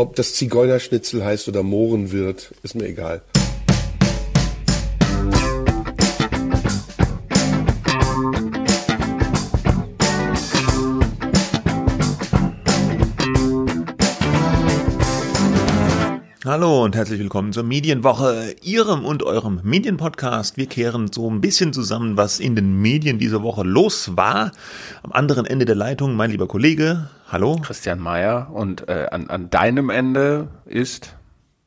Ob das Zigeunerschnitzel heißt oder Mohrenwirt, ist mir egal. Hallo und herzlich willkommen zur Medienwoche, Ihrem und eurem Medienpodcast. Wir kehren so ein bisschen zusammen, was in den Medien diese Woche los war. Am anderen Ende der Leitung mein lieber Kollege. Hallo. Christian Mayer. Und äh, an, an deinem Ende ist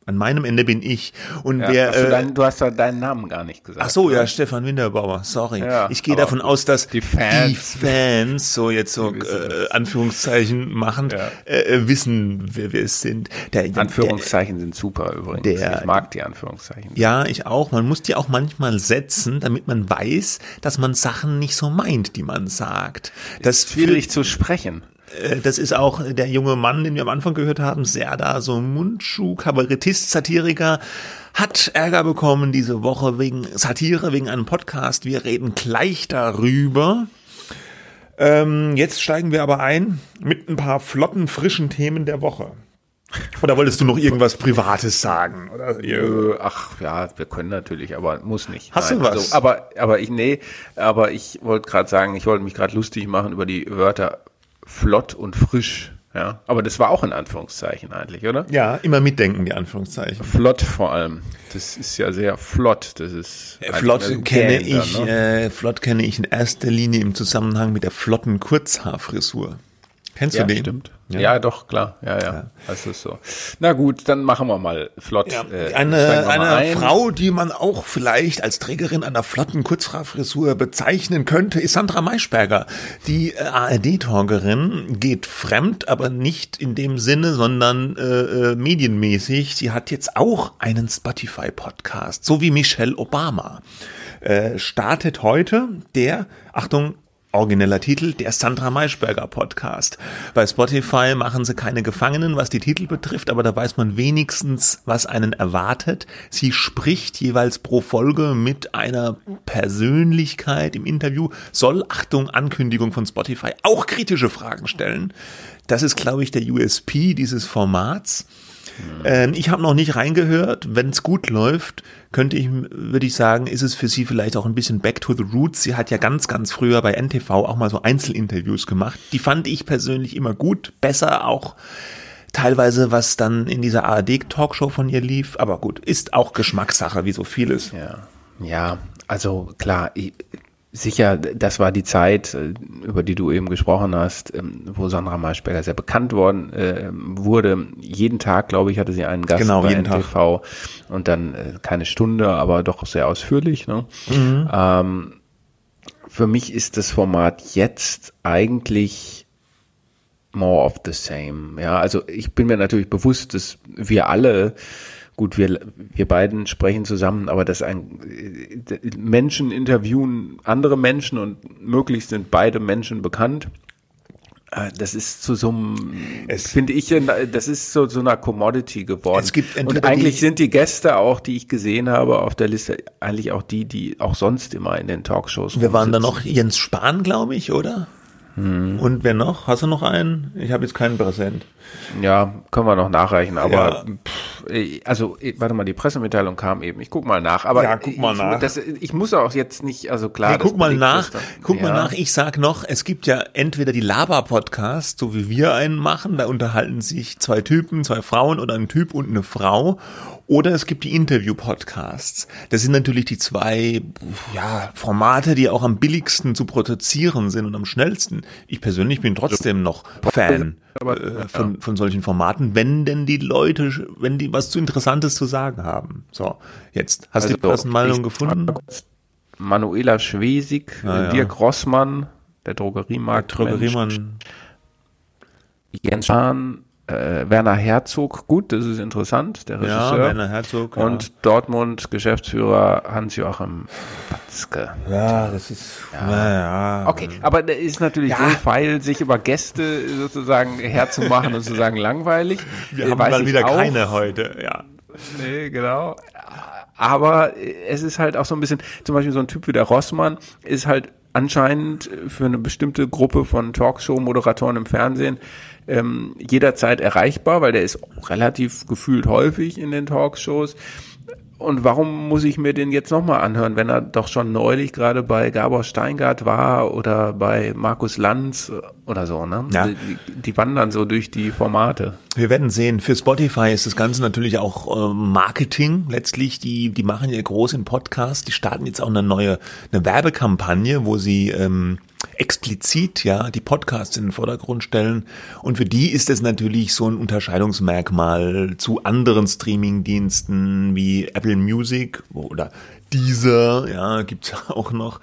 an meinem Ende bin ich. Und ja, wer, hast du, äh, dein, du hast ja deinen Namen gar nicht gesagt. Ach so, ja, Stefan Winterbauer, sorry. Ja, ich gehe davon aus, dass die Fans- die Fans so jetzt so äh, Anführungszeichen machen, Ja. äh, wissen, wer wir es sind. Der, Anführungszeichen sind super übrigens. der- ich mag die Anführungszeichen. Ja, ich auch. Man muss die auch manchmal setzen, damit man weiß, dass man Sachen nicht so meint, die man sagt. Das Schwierig zu sprechen. Äh, Das ist auch der junge Mann, den wir am Anfang gehört haben, Serda, so Mundschuh, Kabarettist, Satiriker, hat Ärger bekommen diese Woche wegen Satire, wegen einem Podcast. Wir reden gleich darüber. Ähm, jetzt steigen wir aber ein mit ein paar flotten, frischen Themen der Woche. Oder wolltest du noch irgendwas Privates sagen? Oder? Äh, Ach ja, wir können natürlich, aber muss nicht. Hast du was? Also, aber aber ich nee, aber ich wollte gerade sagen, ich wollte mich gerade lustig machen über die Wörter flott und frisch. Ja, aber das war auch in Anführungszeichen eigentlich, oder? Ja, immer mitdenken, die Anführungszeichen. Flott vor allem. Das ist ja sehr flott. Das ist Äh, eigentlich Flott kenne Gang dann, ich, ne? äh, flott kenne ich in erster Linie im Zusammenhang mit der flotten Kurzhaarfrisur. Kennst Ja, du den? stimmt. Ja. Ja. doch, klar. Ja, ja, Das ist so. Na gut, dann machen wir mal flott. Ja, äh, eine eine ein. Frau, die man auch vielleicht als Trägerin einer flotten Kurzhaarfrisur bezeichnen könnte, ist Sandra Maischberger. Die äh, ARD-Talkerin geht fremd, aber nicht in dem Sinne, sondern äh, äh, medienmäßig. Sie hat jetzt auch einen Spotify-Podcast, so wie Michelle Obama. Äh, startet heute der, Achtung, Origineller Titel, der Sandra Maischberger Podcast. Bei Spotify machen sie keine Gefangenen, was die Titel betrifft, aber da weiß man wenigstens, was einen erwartet. Sie spricht jeweils pro Folge mit einer Persönlichkeit im Interview, soll, Achtung, Ankündigung von Spotify, auch kritische Fragen stellen. Das ist, glaube ich, der USP dieses Formats. Ähm, ich habe noch nicht reingehört. Wenn es gut läuft, könnte ich, würde ich sagen, ist es für sie vielleicht auch ein bisschen back to the roots. Sie hat ja ganz, ganz früher bei NTV auch mal so Einzelinterviews gemacht. Die fand ich persönlich immer gut, besser auch teilweise, was dann in dieser ARD-Talkshow von ihr lief. Aber gut, ist auch Geschmackssache, wie so vieles. Ja, ja also klar, sicher, das war die Zeit, äh, über die du eben gesprochen hast, ähm, wo Sandra Maischberger sehr bekannt worden äh, wurde. Jeden Tag, glaube ich, hatte sie einen Gast Genau, bei jeden Tag. NTV und dann äh, keine Stunde, aber doch sehr ausführlich. Ne? Mhm. Ähm, für mich ist das Format jetzt eigentlich more of the same. Ja, also ich bin mir natürlich bewusst, dass wir alle, gut, wir, wir beiden sprechen zusammen, aber dass ein äh, Menschen interviewen andere Menschen und möglichst sind beide Menschen bekannt. Äh, Das ist zu so einem, finde ich, das ist so so einer Commodity geworden. Es gibt und eigentlich die- sind die Gäste auch, die ich gesehen habe auf der Liste, eigentlich auch die, die auch sonst immer in den Talkshows Wir waren da noch Jens Spahn, glaube ich, oder? Und wer noch? Hast du noch einen? Ich habe jetzt keinen präsent. Ja, können wir noch nachreichen, aber Ja. pff, eh, also eh, warte mal, die Pressemitteilung kam eben. Ich guck mal nach, aber Ja, guck mal ich, nach. Das, ich muss auch jetzt nicht, also klar. Das guck mal nach, dann. guck mal Ja. nach. Ich sag noch, es gibt ja entweder die Laber-Podcasts, so wie wir einen machen, da unterhalten sich zwei Typen, zwei Frauen oder ein Typ und eine Frau. Oder es gibt die Interview-Podcasts. Das sind natürlich die zwei ja, Formate, die auch am billigsten zu produzieren sind und am schnellsten. Ich persönlich bin trotzdem noch Fan äh, von, von solchen Formaten, wenn denn die Leute, wenn die was zu Interessantes zu sagen haben. So, jetzt hast du die Also, ich- gefunden? Manuela Schwesig, Ah, ja. Dirk Rossmann, der Drogeriemarkt, Drogeriemann. Jens Spahn, äh, Werner Herzog, gut, das ist interessant, der Ja, Regisseur. Werner Herzog. ja. Und Dortmund Geschäftsführer Hans-Joachim Patzke. Ja, das ist. Ja. Okay, aber der ist natürlich Ja. wohlfeil, sich über Gäste sozusagen herzumachen und zu sagen langweilig. Wir Äh, haben mal wieder auch. keine heute, ja. Nee, genau. Aber es ist halt auch so ein bisschen, zum Beispiel so ein Typ wie der Rossmann ist halt anscheinend für eine bestimmte Gruppe von Talkshow-Moderatoren im Fernsehen ähm, jederzeit erreichbar, weil der ist relativ gefühlt häufig in den Talkshows. Und warum muss ich mir den jetzt nochmal anhören, wenn er doch schon neulich gerade bei Gabor Steingart war oder bei Markus Lanz oder so, ne? Ja. Die, die wandern so durch die Formate. Wir werden sehen. Für Spotify ist das Ganze natürlich auch äh, Marketing. Letztlich, die, die machen ja groß im Podcast. Die starten jetzt auch eine neue, eine Werbekampagne, wo sie ähm, explizit ja die Podcasts in den Vordergrund stellen. Und für die ist es natürlich so ein Unterscheidungsmerkmal zu anderen Streamingdiensten wie Apple Music oder dieser, ja, gibt's auch noch,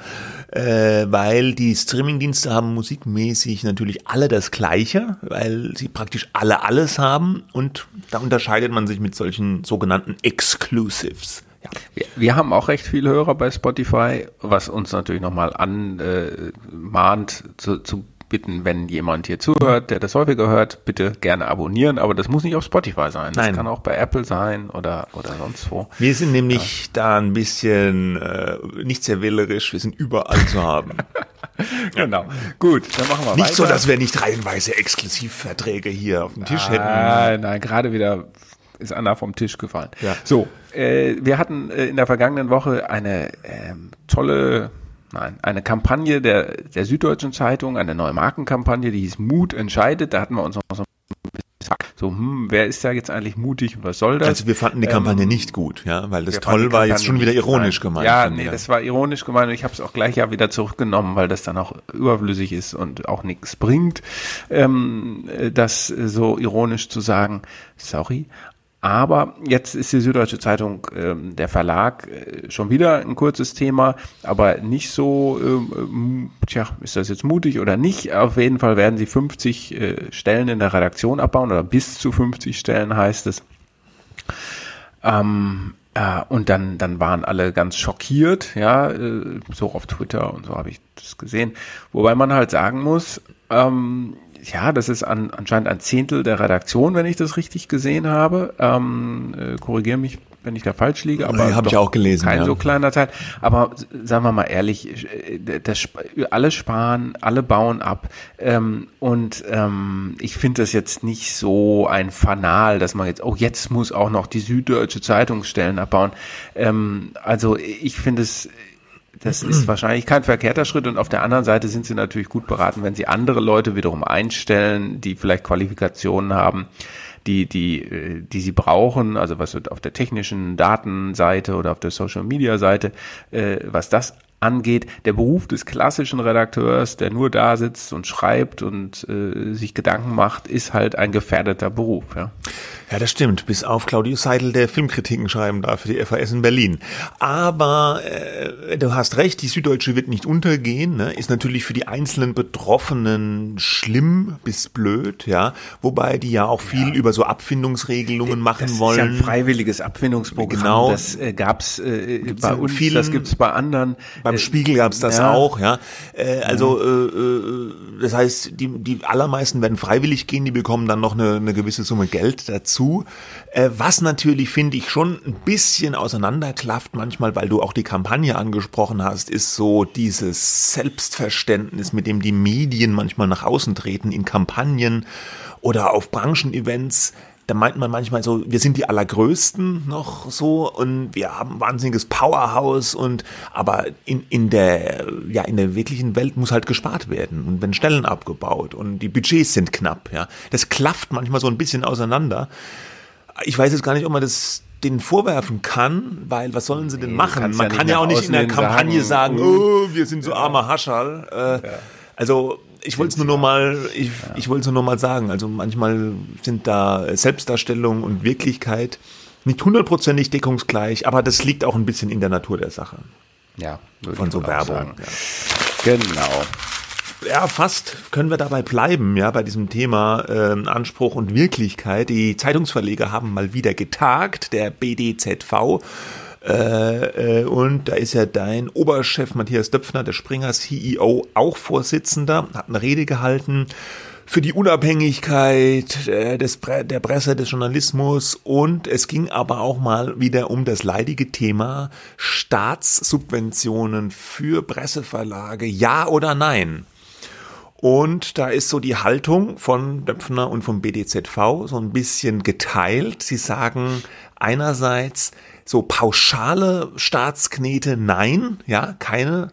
äh, weil die Streamingdienste haben musikmäßig natürlich alle das Gleiche, weil sie praktisch alle alles haben und da unterscheidet man sich mit solchen sogenannten Exclusives. Ja. Wir, wir haben auch recht viele Hörer bei Spotify, was uns natürlich nochmal anmahnt zu, zu bitten, wenn jemand hier zuhört, der das häufiger hört, bitte gerne abonnieren, aber das muss nicht auf Spotify sein. Das Nein. kann auch bei Apple sein oder, oder sonst wo. Wir sind nämlich da ein bisschen äh, nicht sehr wählerisch, wir sind überall zu haben. Genau. Gut, dann machen wir nicht weiter. so, dass wir nicht reihenweise Exklusivverträge hier auf dem Tisch hätten. Nein, nein, gerade wieder ist Anna vom Tisch gefallen. Ja. So, äh, wir hatten äh, in der vergangenen Woche eine ähm, tolle, nein, eine Kampagne der, der Süddeutschen Zeitung, eine neue Markenkampagne, die hieß Mut entscheidet. Da hatten wir uns noch so so, hm, wer ist da jetzt eigentlich mutig und was soll das? Also wir fanden die Kampagne nicht gut, ja, weil das toll war jetzt schon wieder ironisch nein. gemeint. Ja, nee, ich. das war ironisch gemeint und ich habe es auch gleich ja wieder zurückgenommen, weil das dann auch überflüssig ist und auch nichts bringt, ähm, äh, das so ironisch zu sagen. Sorry. Aber jetzt ist die Süddeutsche Zeitung, ähm, der Verlag, äh, schon wieder ein kurzes Thema, aber nicht so, ähm, ähm, tja, ist das jetzt mutig oder nicht? Auf jeden Fall werden sie 50 äh, Stellen in der Redaktion abbauen oder bis zu 50 Stellen heißt es. Ähm, äh, und dann, dann waren alle ganz schockiert, ja, äh, so auf Twitter und so habe ich das gesehen. Wobei man halt sagen muss, ähm, ja, das ist an, anscheinend ein Zehntel der Redaktion, wenn ich das richtig gesehen habe. Ähm, äh, Korrigiere mich, wenn ich da falsch liege. Aber Nee, hab ich auch gelesen, Kein ja. so kleiner Teil. Aber sagen wir mal ehrlich, äh, das, alle sparen, alle bauen ab. Ähm, und ähm, ich finde das jetzt nicht so ein Fanal, dass man jetzt, oh, jetzt muss auch noch die Süddeutsche Zeitung Stellen abbauen. Ähm, also ich finde es das ist wahrscheinlich kein verkehrter Schritt und auf der anderen Seite sind sie natürlich gut beraten, wenn sie andere Leute wiederum einstellen, die vielleicht Qualifikationen haben, die, die, äh, die sie brauchen, also was wird auf der technischen Datenseite oder auf der Social Media Seite, äh, was das angeht. Der Beruf des klassischen Redakteurs, der nur da sitzt und schreibt und äh, sich Gedanken macht, ist halt ein gefährdeter Beruf. Ja. Ja, das stimmt. Bis auf Claudius Seidel, der Filmkritiken schreiben darf für die FAS in Berlin. Aber äh, du hast recht, die Süddeutsche wird nicht untergehen. Ne? Ist natürlich für die einzelnen Betroffenen schlimm bis blöd, ja. Wobei die ja auch viel über so Abfindungsregelungen machen Das wollen. ist ja ein freiwilliges Abfindungsprogramm. Genau. Das äh, gab's äh, bei in uns, vielen- das gibt's bei anderen. Beim Äh, Spiegel gab's das ja. auch, ja. Äh, also äh, äh, das heißt, die, die allermeisten werden freiwillig gehen, die bekommen dann noch eine, eine gewisse Summe Geld dazu. Äh, was natürlich, finde ich, schon ein bisschen auseinanderklafft manchmal, weil du auch die Kampagne angesprochen hast, ist so dieses Selbstverständnis, mit dem die Medien manchmal nach außen treten in Kampagnen oder auf Branchenevents da meint man manchmal so, wir sind die allergrößten noch so und wir haben ein wahnsinniges Powerhouse und aber in, in der ja in der wirklichen Welt muss halt gespart werden und wenn Stellen abgebaut und die Budgets sind knapp, ja. Das klafft manchmal so ein bisschen auseinander. Ich weiß jetzt gar nicht, ob man das denen vorwerfen kann, weil was sollen sie denn Nee, machen? Man ja kann ja auch nicht in der Kampagne sagen, sagen, oh, wir sind so armer Haschall. Äh, Also ich wollte es nur noch mal, ich, ich wollte es nur mal sagen. Also manchmal sind da Selbstdarstellung und Wirklichkeit nicht hundertprozentig deckungsgleich, aber das liegt auch ein bisschen in der Natur der Sache Ja, von ich so Werbung. Ja. Genau. Ja, fast können wir dabei bleiben, ja, bei diesem Thema ähm, Anspruch und Wirklichkeit. Die Zeitungsverleger haben mal wieder getagt, der BDZV. Äh, äh, und da ist ja dein Oberchef Matthias Döpfner, der Springer CEO, auch Vorsitzender, hat eine Rede gehalten für die Unabhängigkeit äh, des, der Presse, des Journalismus und es ging aber auch mal wieder um das leidige Thema Staatssubventionen für Presseverlage, ja oder nein. Und da ist so die Haltung von Döpfner und vom BDZV so ein bisschen geteilt. Sie sagen einerseits so pauschale Staatsknete, nein, ja, keine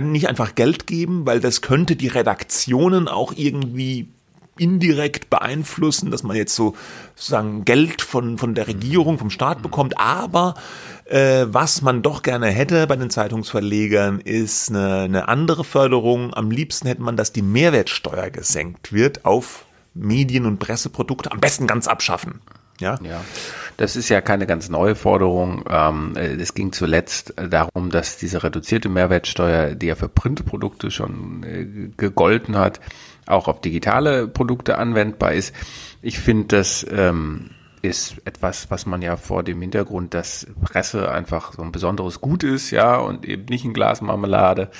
nicht einfach Geld geben, weil das könnte die Redaktionen auch irgendwie indirekt beeinflussen, dass man jetzt so sozusagen Geld von, von der Regierung, vom Staat bekommt. Aber äh, was man doch gerne hätte bei den Zeitungsverlegern, ist eine, eine andere Förderung. Am liebsten hätte man, dass die Mehrwertsteuer gesenkt wird auf Medien- und Presseprodukte. Am besten ganz abschaffen. Ja. ja, das ist ja keine ganz neue Forderung. Ähm, es ging zuletzt darum, dass diese reduzierte Mehrwertsteuer, die ja für Printprodukte schon äh, gegolten hat, auch auf digitale Produkte anwendbar ist. Ich finde, das ähm, ist etwas, was man ja vor dem Hintergrund, dass Presse einfach so ein besonderes Gut ist, ja, und eben nicht ein Glas Marmelade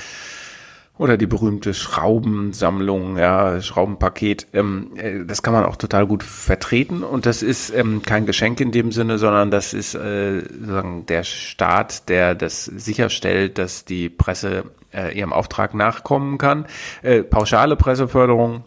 oder die berühmte Schraubensammlung, ja, Schraubenpaket. Ähm, äh, das kann man auch total gut vertreten und das ist ähm, kein Geschenk in dem Sinne, sondern das ist äh, sozusagen der Staat, der das sicherstellt, dass die Presse äh, ihrem Auftrag nachkommen kann. Äh, pauschale Presseförderung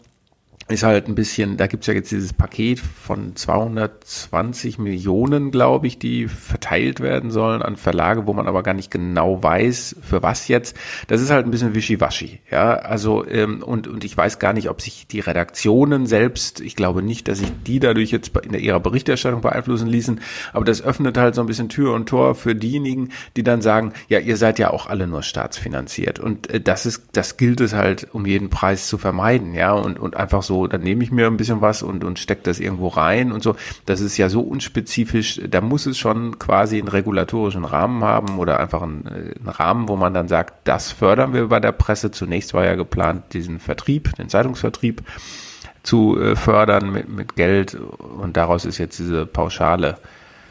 ist halt ein bisschen, da gibt's ja jetzt dieses Paket von 220 Millionen, glaube ich, die verteilt werden sollen an Verlage, wo man aber gar nicht genau weiß, für was jetzt. Das ist halt ein bisschen wischiwaschi, ja. Also, ähm, und, und ich weiß gar nicht, ob sich die Redaktionen selbst, ich glaube nicht, dass sich die dadurch jetzt in ihrer Berichterstattung beeinflussen ließen, aber das öffnet halt so ein bisschen Tür und Tor für diejenigen, die dann sagen, ja, ihr seid ja auch alle nur staatsfinanziert. Und äh, das ist, das gilt es halt um jeden Preis zu vermeiden, ja, und, und einfach so dann nehme ich mir ein bisschen was und, und stecke das irgendwo rein und so. Das ist ja so unspezifisch, da muss es schon quasi einen regulatorischen Rahmen haben oder einfach einen, äh, einen Rahmen, wo man dann sagt, das fördern wir bei der Presse. Zunächst war ja geplant, diesen Vertrieb, den Zeitungsvertrieb zu äh, fördern mit, mit Geld und daraus ist jetzt diese pauschale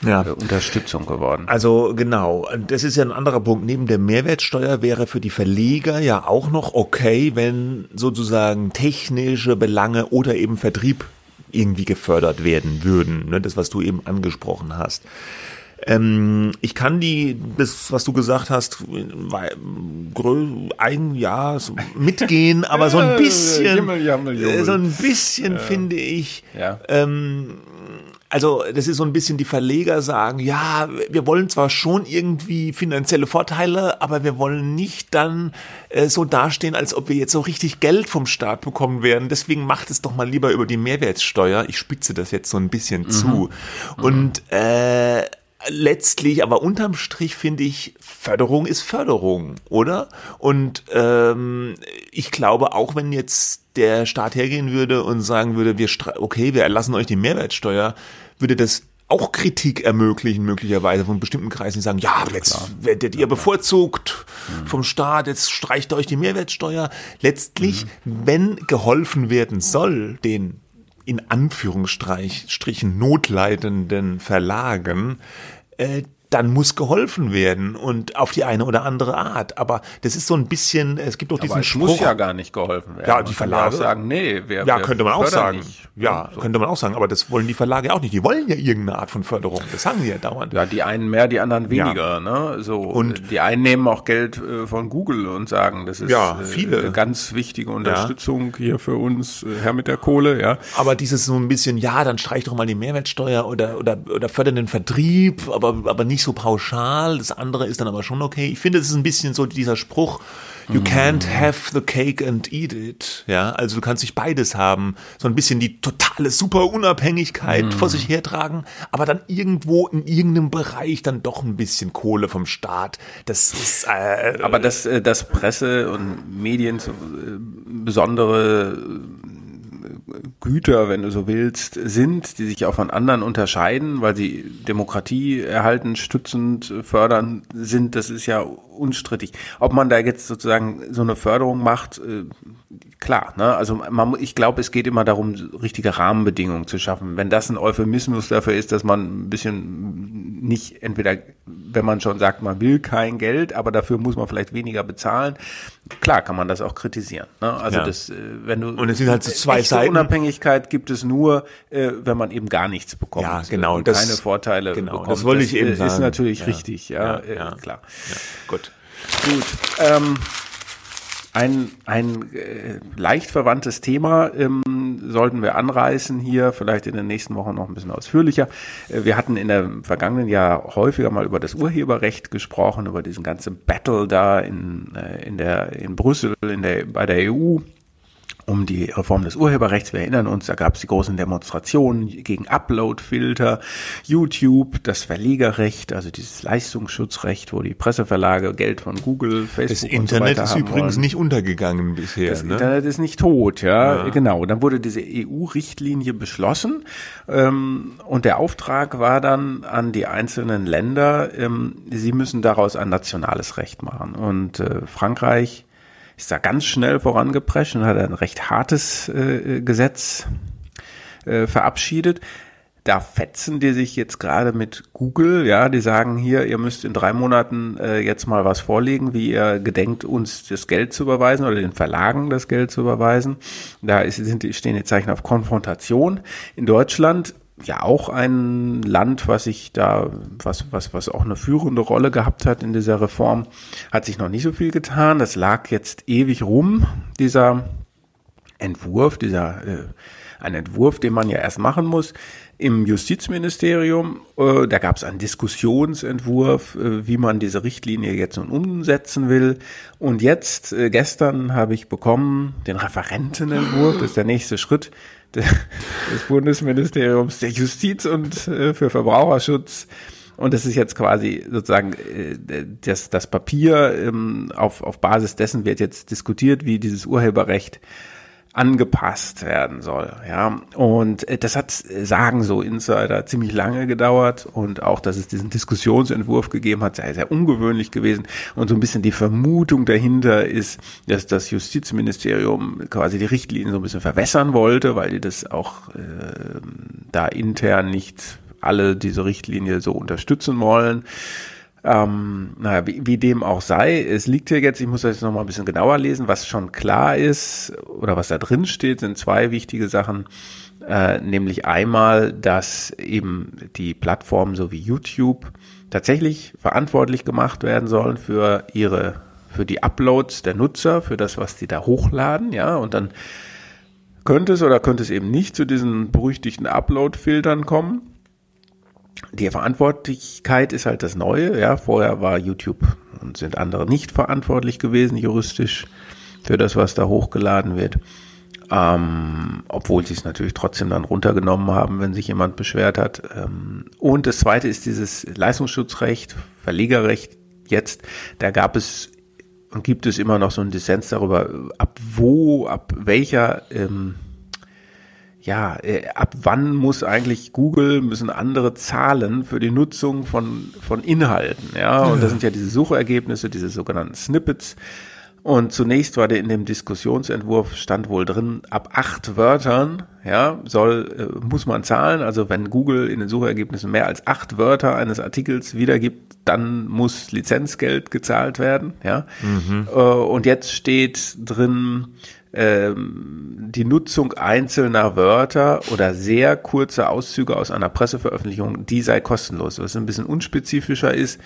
ja. Äh, Unterstützung geworden. Also genau, das ist ja ein anderer Punkt. Neben der Mehrwertsteuer wäre für die Verleger ja auch noch okay, wenn sozusagen technische Belange oder eben Vertrieb irgendwie gefördert werden würden. Ne? Das, was du eben angesprochen hast. Ähm, ich kann die, das, was du gesagt hast, ein Jahr so mitgehen, aber so ein bisschen, so ein bisschen ja. finde ich, ähm, also das ist so ein bisschen die Verleger sagen, ja, wir wollen zwar schon irgendwie finanzielle Vorteile, aber wir wollen nicht dann äh, so dastehen, als ob wir jetzt so richtig Geld vom Staat bekommen werden. Deswegen macht es doch mal lieber über die Mehrwertsteuer. Ich spitze das jetzt so ein bisschen mhm. zu. Und äh, letztlich, aber unterm Strich finde ich, Förderung ist Förderung, oder? Und ähm, ich glaube, auch wenn jetzt der Staat hergehen würde und sagen würde, wir okay, wir erlassen euch die Mehrwertsteuer, würde das auch Kritik ermöglichen, möglicherweise von bestimmten Kreisen, die sagen, ja, jetzt klar. werdet ihr bevorzugt mhm. vom Staat, jetzt streicht euch die Mehrwertsteuer. Letztlich, mhm. wenn geholfen werden soll, den in Anführungsstrichen notleidenden Verlagen, Äh, dann muss geholfen werden und auf die eine oder andere Art. Aber das ist so ein bisschen, es gibt doch diesen Aber es Spruch. muss ja gar nicht geholfen werden. Ja, die Verlage sagen, nee, wir, ja, könnte man auch sagen. Nicht. Ja, so. könnte man auch sagen. Aber das wollen die Verlage auch nicht. Die wollen ja irgendeine Art von Förderung. Das sagen sie ja dauernd. Ja, die einen mehr, die anderen weniger. Ja. Ne? So und die einen nehmen auch Geld äh, von Google und sagen, das ist ja, äh, viele. Äh, ganz wichtige Unterstützung ja. hier für uns, äh, Herr mit der Kohle. Ja. Aber dieses so ein bisschen, ja, dann streich doch mal die Mehrwertsteuer oder oder oder fördern den Vertrieb, aber aber nicht so pauschal. Das andere ist dann aber schon okay. Ich finde, es ist ein bisschen so dieser Spruch, you can't have the cake and eat it. Ja, also du kannst nicht beides haben. So ein bisschen die totale super Unabhängigkeit mm. vor sich hertragen, aber dann irgendwo in irgendeinem Bereich dann doch ein bisschen Kohle vom Staat. Das ist, äh, aber dass, äh, dass Presse und Medien äh, besondere Güter, wenn du so willst, sind, die sich auch von anderen unterscheiden, weil sie Demokratie erhalten, stützend, fördern sind, das ist ja unstrittig. Ob man da jetzt sozusagen so eine Förderung macht, äh, klar, ne? Also man, ich glaube, es geht immer darum, richtige Rahmenbedingungen zu schaffen. Wenn das ein Euphemismus dafür ist, dass man ein bisschen nicht entweder wenn man schon sagt, man will kein Geld, aber dafür muss man vielleicht weniger bezahlen, klar kann man das auch kritisieren. Ne? Also Ja. das, äh, wenn du Und es sind halt so zwei Seiten. Unabhängigkeit gibt es nur, äh, wenn man eben gar nichts bekommt. Ja, genau, Und das- keine Vorteile genau, bekommt. das wollte ich eben äh, Ist sagen. natürlich Ja. richtig, ja, Ja, äh, klar. Gut. Gut. Ähm, ein ein äh, leicht verwandtes Thema ähm, sollten wir anreißen hier, vielleicht in den nächsten Wochen noch ein bisschen ausführlicher. Äh, wir hatten in der vergangenen Jahr häufiger mal über das Urheberrecht gesprochen, über diesen ganzen Battle da in, äh, in, der, in Brüssel, in der, bei der EU um die Reform des Urheberrechts. Wir erinnern uns, da gab es die großen Demonstrationen gegen Uploadfilter, YouTube, das Verlegerrecht, also dieses Leistungsschutzrecht, wo die Presseverlage Geld von Google, Facebook Das und so Internet weiter ist übrigens wollen. nicht untergegangen bisher. Das ne? Internet ist nicht tot, ja, genau. Dann wurde diese EU-Richtlinie beschlossen ähm, und der Auftrag war dann an die einzelnen Länder, ähm, sie müssen daraus ein nationales Recht machen. Und äh, Frankreich ist da ganz schnell vorangeprescht und hat ein recht hartes äh, Gesetz äh, verabschiedet. Da fetzen die sich jetzt gerade mit Google, ja, die sagen hier, ihr müsst in drei Monaten äh, jetzt mal was vorlegen, wie ihr gedenkt, uns das Geld zu überweisen oder den Verlagen das Geld zu überweisen. Da ist, sind, stehen die Zeichen auf Konfrontation. In Deutschland ja auch ein Land, was sich da, was, was, was auch eine führende Rolle gehabt hat in dieser Reform, hat sich noch nicht so viel getan. Das lag jetzt ewig rum, dieser Entwurf, dieser äh, ein Entwurf, den man ja erst machen muss. Im Justizministerium, äh, da gab es einen Diskussionsentwurf, äh, wie man diese Richtlinie jetzt nun umsetzen will. Und jetzt, äh, gestern habe ich bekommen den Referentenentwurf, das ist der nächste Schritt des Bundesministeriums der Justiz und äh, für Verbraucherschutz. Und das ist jetzt quasi sozusagen äh, das, das Papier, ähm, auf, auf Basis dessen wird jetzt diskutiert, wie dieses Urheberrecht angepasst werden soll. Ja, und äh, das hat, äh, sagen so Insider, ziemlich lange gedauert und auch, dass es diesen Diskussionsentwurf gegeben hat, sei sehr ungewöhnlich gewesen und so ein bisschen die Vermutung dahinter ist, dass das Justizministerium quasi die Richtlinien so ein bisschen verwässern wollte, weil die das auch äh, da intern nicht alle diese Richtlinie so unterstützen wollen. Ähm, naja, wie, wie dem auch sei, es liegt hier jetzt, ich muss das jetzt nochmal ein bisschen genauer lesen, was schon klar ist oder was da drin steht, sind zwei wichtige Sachen. Äh, nämlich einmal, dass eben die Plattformen so wie YouTube tatsächlich verantwortlich gemacht werden sollen für ihre, für die Uploads der Nutzer, für das, was die da hochladen, ja, und dann könnte es oder könnte es eben nicht zu diesen berüchtigten Upload-Filtern kommen die Verantwortlichkeit ist halt das Neue. Ja, vorher war YouTube und sind andere nicht verantwortlich gewesen juristisch für das, was da hochgeladen wird. Ähm, obwohl sie es natürlich trotzdem dann runtergenommen haben, wenn sich jemand beschwert hat. Ähm, und das Zweite ist dieses Leistungsschutzrecht, Verlegerrecht. Jetzt, da gab es und gibt es immer noch so einen Dissens darüber, ab wo, ab welcher ähm, ja, äh, ab wann muss eigentlich Google, müssen andere zahlen für die Nutzung von, von Inhalten, ja, und das sind ja diese Suchergebnisse, diese sogenannten Snippets. Und zunächst war der in dem Diskussionsentwurf stand wohl drin, ab acht Wörtern, ja, soll, äh, muss man zahlen. Also wenn Google in den Suchergebnissen mehr als acht Wörter eines Artikels wiedergibt, dann muss Lizenzgeld gezahlt werden, ja. Äh, und jetzt steht drin, ähm, die Nutzung einzelner Wörter oder sehr kurze Auszüge aus einer Presseveröffentlichung, die sei kostenlos, was ein bisschen unspezifischer ist,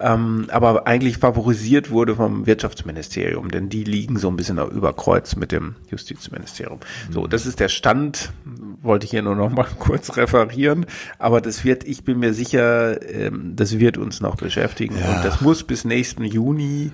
ähm, aber eigentlich favorisiert wurde vom Wirtschaftsministerium, denn die liegen so ein bisschen über Kreuz mit dem Justizministerium. So, das ist der Stand, wollte ich hier nur noch mal kurz referieren, aber das wird, ich bin mir sicher, ähm, das wird uns noch beschäftigen und das muss bis nächsten Juni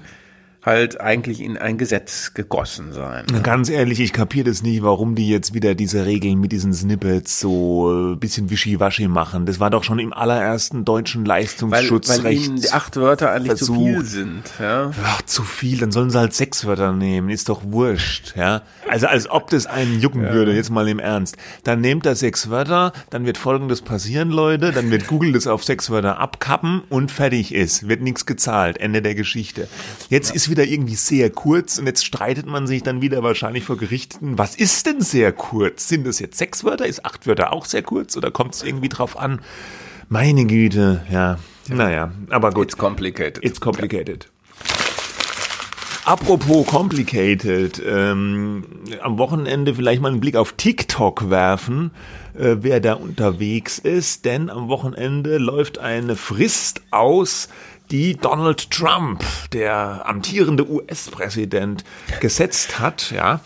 halt eigentlich in ein Gesetz gegossen sein. Ganz ehrlich, ich kapiere das nicht, warum die jetzt wieder diese Regeln mit diesen Snippets so ein bisschen wischiwaschi machen. Das war doch schon im allerersten deutschen Weil, Leistungsschutzrecht. weil ihnen die acht Wörter eigentlich zu Versuch. viel sind. Ja? Ach, zu viel, dann sollen sie halt sechs Wörter nehmen, ist doch wurscht, ja. Also als ob das einen jucken würde, jetzt mal im Ernst. Dann nehmt er sechs Wörter, dann wird folgendes passieren, Leute, dann wird Google das auf sechs Wörter abkappen und fertig ist, wird nichts gezahlt, Ende der Geschichte. Jetzt ist wieder irgendwie sehr kurz und jetzt streitet man sich dann wieder wahrscheinlich vor Gerichten, was ist denn sehr kurz? Sind das jetzt sechs Wörter, ist acht Wörter auch sehr kurz oder kommt es irgendwie drauf an? Meine Güte, ja. Naja, aber gut. It's complicated. It's complicated. Apropos complicated, ähm, am Wochenende vielleicht mal einen Blick auf TikTok werfen, äh, wer da unterwegs ist, denn am Wochenende läuft eine Frist aus, die Donald Trump, der amtierende US-Präsident, gesetzt hat, ja.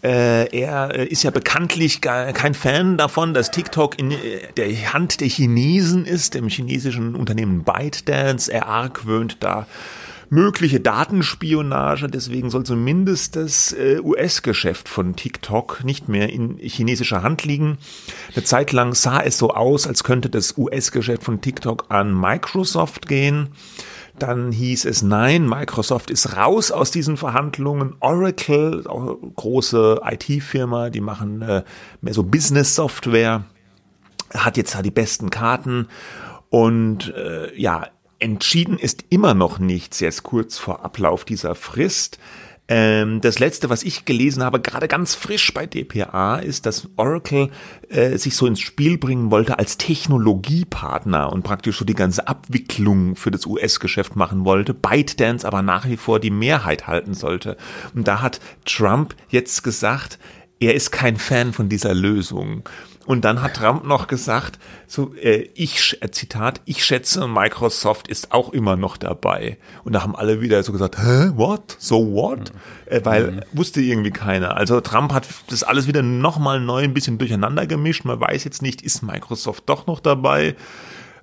Äh, er äh, ist ja bekanntlich kein Fan davon, dass TikTok in äh, der Hand der Chinesen ist, dem chinesischen Unternehmen ByteDance. Er argwöhnt da mögliche Datenspionage. Deswegen soll zumindest das US-Geschäft von TikTok nicht mehr in chinesischer Hand liegen. Eine Zeit lang sah es so aus, als könnte das US-Geschäft von TikTok an Microsoft gehen. Dann hieß es nein, Microsoft ist raus aus diesen Verhandlungen. Oracle, große IT-Firma, die machen äh, mehr so Business-Software, hat jetzt da die besten Karten. Und äh, ja, Entschieden ist immer noch nichts jetzt kurz vor Ablauf dieser Frist. Ähm, das letzte, was ich gelesen habe, gerade ganz frisch bei DPA, ist, dass Oracle äh, sich so ins Spiel bringen wollte als Technologiepartner und praktisch so die ganze Abwicklung für das US-Geschäft machen wollte, ByteDance aber nach wie vor die Mehrheit halten sollte. Und da hat Trump jetzt gesagt, er ist kein Fan von dieser Lösung. Und dann hat Trump noch gesagt, so äh, ich äh, Zitat, ich schätze Microsoft ist auch immer noch dabei. Und da haben alle wieder so gesagt, hä, what? So what? Äh, weil mhm. wusste irgendwie keiner. Also Trump hat das alles wieder nochmal neu ein bisschen durcheinander gemischt. Man weiß jetzt nicht, ist Microsoft doch noch dabei?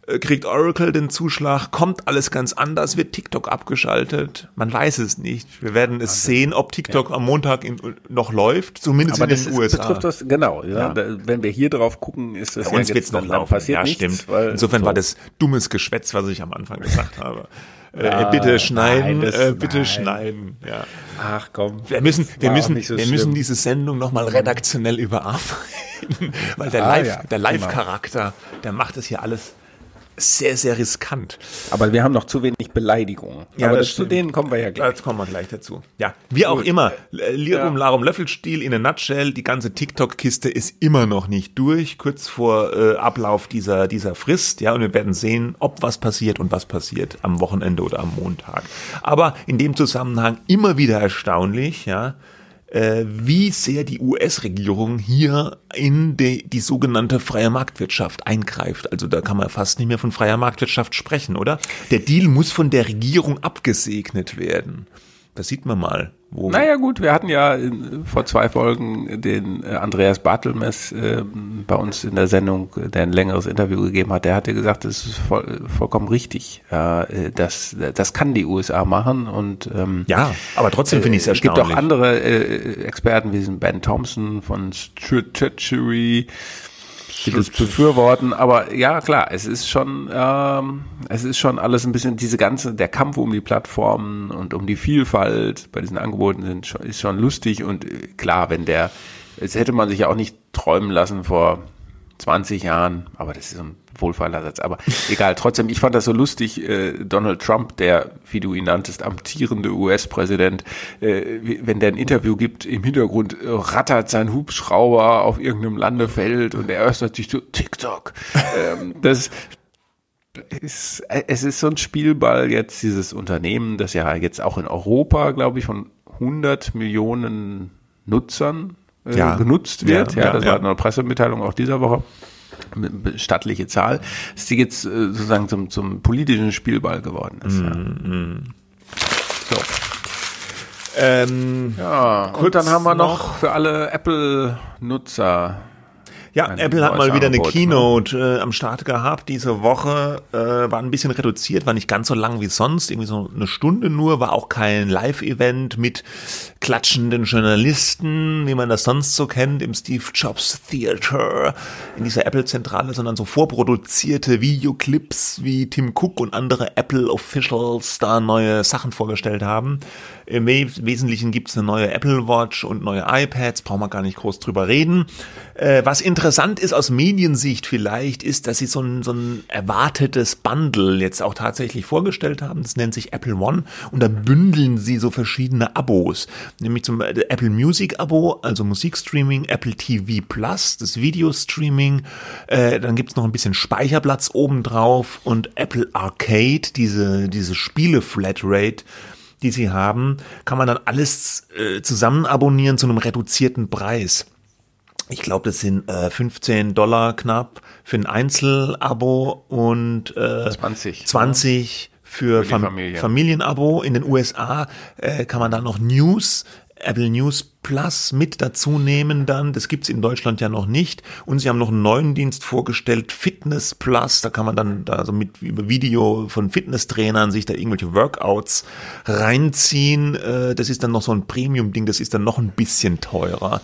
Äh, kriegt Oracle den Zuschlag, kommt alles ganz anders, wird TikTok abgeschaltet. Man weiß es nicht. Wir werden es also, sehen, ob TikTok ja. am Montag in, noch läuft, zumindest Aber in den ist, USA. betrifft das, genau. Ja, ja. wenn wir hier drauf gucken, ist es ja, ja jetzt noch laufen. passiert ja, nichts, stimmt. Insofern so. war das dummes Geschwätz, was ich am Anfang gesagt habe. Äh, ah, bitte schneiden, nein, das, äh, bitte nein. schneiden. Ja. Ach komm. Wir müssen, wir müssen, so wir müssen diese Sendung nochmal redaktionell überarbeiten, weil der ah, Live, ja, der Live-Charakter, der macht das hier alles sehr, sehr riskant. Aber wir haben noch zu wenig Beleidigungen. Ja, Aber das zu denen kommen wir ja gleich. Das kommen wir gleich dazu. Ja, wie Gut. auch immer. Lirum, ja. Larum, Löffelstiel in a nutshell. Die ganze TikTok-Kiste ist immer noch nicht durch, kurz vor äh, Ablauf dieser, dieser Frist. Ja, und wir werden sehen, ob was passiert und was passiert am Wochenende oder am Montag. Aber in dem Zusammenhang immer wieder erstaunlich, ja, wie sehr die US-Regierung hier in die, die sogenannte freie Marktwirtschaft eingreift. Also da kann man fast nicht mehr von freier Marktwirtschaft sprechen, oder? Der Deal muss von der Regierung abgesegnet werden. Das sieht man mal. Wo naja gut, wir hatten ja in, vor zwei Folgen den äh, Andreas Bartelmess äh, bei uns in der Sendung, der ein längeres Interview gegeben hat. Der hatte gesagt, das ist voll, vollkommen richtig. Äh, das, das kann die USA machen und ähm, ja, aber trotzdem finde ich es erstaunlich. Es gibt auch andere äh, Experten wie diesen Ben Thompson von Strategy die das befürworten. Aber ja, klar, es ist schon, ähm, es ist schon alles ein bisschen diese ganze, der Kampf um die Plattformen und um die Vielfalt bei diesen Angeboten sind ist schon lustig und äh, klar, wenn der, es hätte man sich ja auch nicht träumen lassen vor 20 Jahren, aber das ist ein wohlfeiler Satz, aber egal, trotzdem, ich fand das so lustig, äh, Donald Trump, der, wie du ihn nanntest, amtierende US-Präsident, äh, wenn der ein Interview gibt, im Hintergrund äh, rattert sein Hubschrauber auf irgendeinem Landefeld und er äußert sich so, TikTok. ähm, das ist, äh, es ist so ein Spielball jetzt, dieses Unternehmen, das ja jetzt auch in Europa, glaube ich, von 100 Millionen Nutzern äh, ja. genutzt wird. Ja, ja, das war eine Pressemitteilung auch dieser Woche stattliche Zahl, dass die jetzt äh, sozusagen zum, zum politischen Spielball geworden ist. Mm, mm. So. Ähm, ja, und dann haben wir noch, noch für alle Apple-Nutzer ja, Apple hat mal wieder eine ne? Keynote äh, am Start gehabt diese Woche. Äh, war ein bisschen reduziert, war nicht ganz so lang wie sonst, irgendwie so eine Stunde nur, war auch kein Live-Event mit klatschenden Journalisten, wie man das sonst so kennt im Steve Jobs Theater in dieser Apple-Zentrale, sondern so vorproduzierte Videoclips, wie Tim Cook und andere Apple-Officials da neue Sachen vorgestellt haben. Im Wesentlichen gibt's eine neue Apple Watch und neue iPads, brauchen wir gar nicht groß drüber reden. Äh, was interessant ist aus Mediensicht vielleicht, ist, dass sie so ein, so ein erwartetes Bundle jetzt auch tatsächlich vorgestellt haben. Das nennt sich Apple One und da bündeln sie so verschiedene Abos. Nämlich zum Apple Music Abo, also Musikstreaming, Apple TV Plus, das Videostreaming, äh, dann gibt's noch ein bisschen Speicherplatz obendrauf und Apple Arcade, diese, diese Spiele-Flatrate, die sie haben, kann man dann alles äh, zusammen abonnieren zu einem reduzierten Preis. Ich glaube, das sind äh, 15 Dollar knapp für ein Einzelabo und äh, 20, 20 für, Für die Fam Familie. Familienabo. In den USA äh, kann man dann noch News, Apple News Plus mit dazu nehmen dann. Das gibt's in Deutschland ja noch nicht. Und sie haben noch einen neuen Dienst vorgestellt, Fitness Plus. Da kann man dann da so mit über Video von Fitnesstrainern sich da irgendwelche Workouts reinziehen. Äh, das ist dann noch so ein Premium-Ding. Das ist dann noch ein bisschen teurer.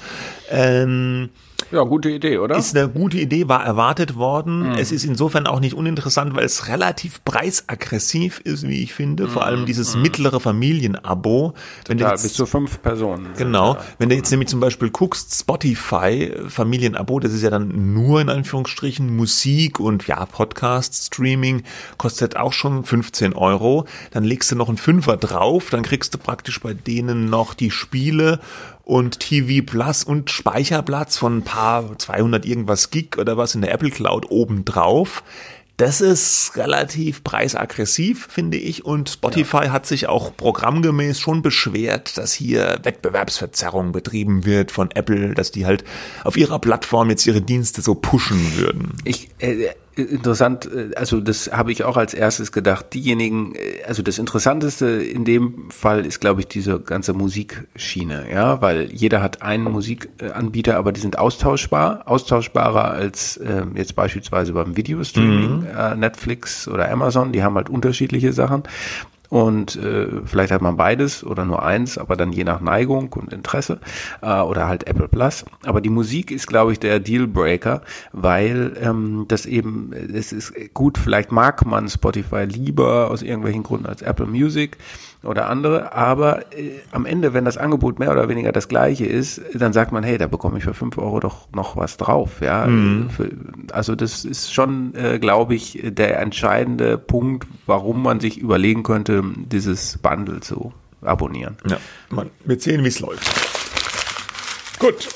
Ähm, Ja, gute Idee, oder? ist eine gute Idee, war erwartet worden. Es ist insofern auch nicht uninteressant, weil es relativ preisaggressiv ist, wie ich finde. Vor allem dieses mittlere Familienabo. Wenn ja, jetzt- bis zu fünf Personen. Genau. da. Wenn du jetzt nämlich zum Beispiel guckst, Spotify, Familienabo, das ist ja dann nur in Anführungsstrichen Musik und ja, Podcast, Streaming, kostet auch schon 15 Euro. Dann legst du noch einen Fünfer drauf, dann kriegst du praktisch bei denen noch die Spiele und TV Plus und Speicherplatz von ein paar 200 irgendwas Gig oder was in der Apple Cloud oben drauf. Das ist relativ preisaggressiv, finde ich. Und Spotify hat sich auch programmgemäß schon beschwert, dass hier Wettbewerbsverzerrung betrieben wird von Apple, dass die halt auf ihrer Plattform jetzt ihre Dienste so pushen würden. Ich, äh, interessant, äh, also das habe ich auch als erstes gedacht. Diejenigen, äh, also das Interessanteste in dem Fall ist, glaube ich, diese ganze Musikschiene, ja, weil jeder hat einen Musikanbieter, aber die sind austauschbar, austauschbarer als äh, jetzt beispielsweise beim Videostreaming, äh, Netflix oder Amazon, die haben halt unterschiedliche Sachen. Und äh, vielleicht hat man beides oder nur eins, aber dann je nach Neigung und Interesse äh, oder halt Apple Plus. Aber die Musik ist, glaube ich, der Dealbreaker, weil ähm, das eben, es ist gut, vielleicht mag man Spotify lieber aus irgendwelchen Gründen als Apple Music oder andere, aber äh, am Ende, wenn das Angebot mehr oder weniger das gleiche ist, dann sagt man, hey, da bekomme ich für fünf Euro doch noch was drauf, ja. Für, also das ist schon, äh, glaube ich, der entscheidende Punkt, warum man sich überlegen könnte, dieses Bundle zu abonnieren. Ja, man, wir sehen, wie es läuft. Gut.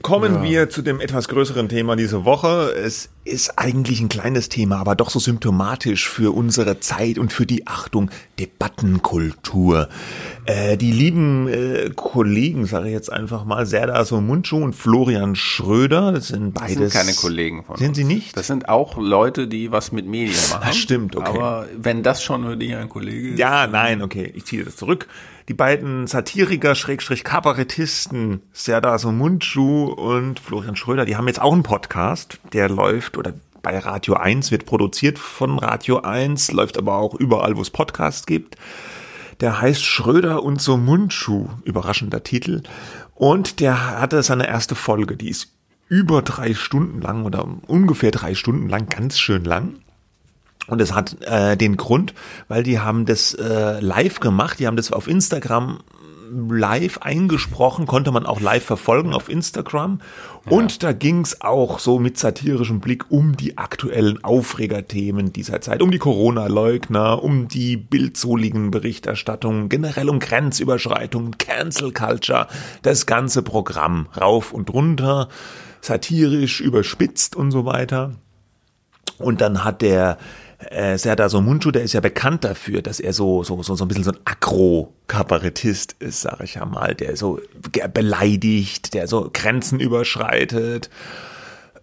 Kommen wir zu dem etwas größeren Thema diese Woche. Es ist eigentlich ein kleines Thema, aber doch so symptomatisch für unsere Zeit und für die Achtung Debattenkultur. Äh, die lieben äh, Kollegen, sage ich jetzt einfach mal, Serdar Somuncu und Florian Schröder, das sind Das beides. sind keine Kollegen von Sind uns. sie nicht? Das sind auch Leute, die was mit Medien machen. Ah, stimmt, okay. Aber wenn das schon für dich ein Kollege ist. Ja, nein, okay, ich ziehe das zurück. Die beiden Satiriker, Schrägstrich Kabarettisten, Serdar Somuncu und Florian Schröder, die haben jetzt auch einen Podcast, der läuft oder bei Radio 1, wird produziert von Radio 1, läuft aber auch überall, wo es Podcasts gibt. Der heißt Schröder und Somuncu, überraschender Titel. Und der hatte seine erste Folge, die ist über drei Stunden lang oder ungefähr drei Stunden lang, ganz schön lang. Und es hat äh, den Grund, weil die haben das äh, live gemacht, die haben das auf Instagram live eingesprochen, konnte man auch live verfolgen auf Instagram. Und da ging's auch so mit satirischem Blick um die aktuellen Aufregerthemen dieser Zeit, um die Corona-Leugner, um die bildsoligen Berichterstattungen, generell um Grenzüberschreitungen, Cancel Culture, das ganze Programm rauf und runter, satirisch, überspitzt und so weiter. Und dann hat der äh, Serdar Somuncu, der ist ja bekannt dafür, dass er so so so so ein bisschen so ein Agro-Kabarettist ist, sag ich ja mal, der so beleidigt, der so Grenzen überschreitet,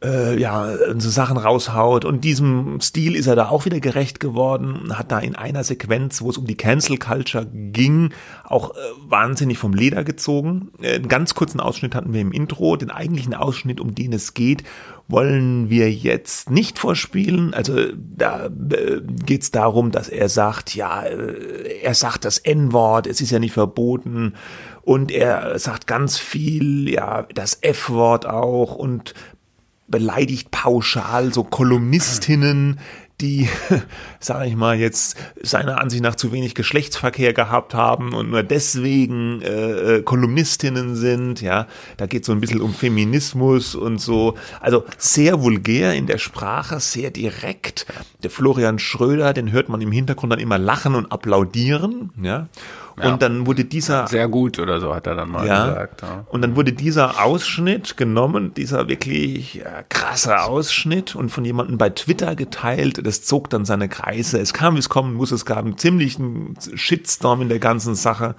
äh, ja, so Sachen raushaut. Und diesem Stil ist er da auch wieder gerecht geworden, hat da in einer Sequenz, wo es um die Cancel Culture ging, auch äh, wahnsinnig vom Leder gezogen. Äh, einen ganz kurzen Ausschnitt hatten wir im Intro, den eigentlichen Ausschnitt, um den es geht, wollen wir jetzt nicht vorspielen. Also da äh, geht es darum, dass er sagt, ja, äh, er sagt das N-Wort, es ist ja nicht verboten. Und er sagt ganz viel, ja, das F-Wort auch und beleidigt pauschal so Kolumnistinnen, die, sage ich mal, jetzt seiner Ansicht nach zu wenig Geschlechtsverkehr gehabt haben und nur deswegen äh, äh Kolumnistinnen sind. Ja, da geht so ein bisschen um Feminismus und so. Also sehr vulgär in der Sprache, sehr direkt. Der Florian Schröder, den hört man im Hintergrund dann immer lachen und applaudieren. Ja. Ja. Und dann wurde dieser. Sehr gut oder so hat er dann mal ja, gesagt. Ja. Und dann wurde dieser Ausschnitt genommen, dieser wirklich ja, krasse Ausschnitt und von jemandem bei Twitter geteilt. Das zog dann seine Kreise. Es kam, wie es kommen muss. Es gab einen ziemlichen Shitstorm in der ganzen Sache.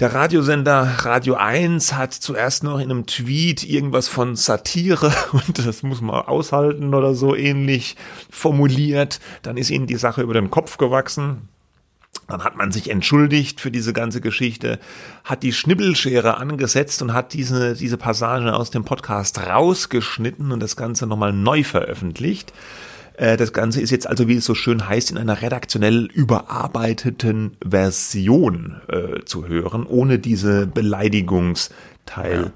Der Radiosender Radio 1 hat zuerst noch in einem Tweet irgendwas von Satire und das muss man aushalten oder so ähnlich formuliert. Dann ist ihnen die Sache über den Kopf gewachsen. Dann hat man sich entschuldigt für diese ganze Geschichte, hat die Schnibbelschere angesetzt und hat diese, diese Passage aus dem Podcast rausgeschnitten und das Ganze nochmal neu veröffentlicht. Äh, das Ganze ist jetzt also, wie es so schön heißt, in einer redaktionell überarbeiteten Version äh, zu hören, ohne diese Beleidigungsteil.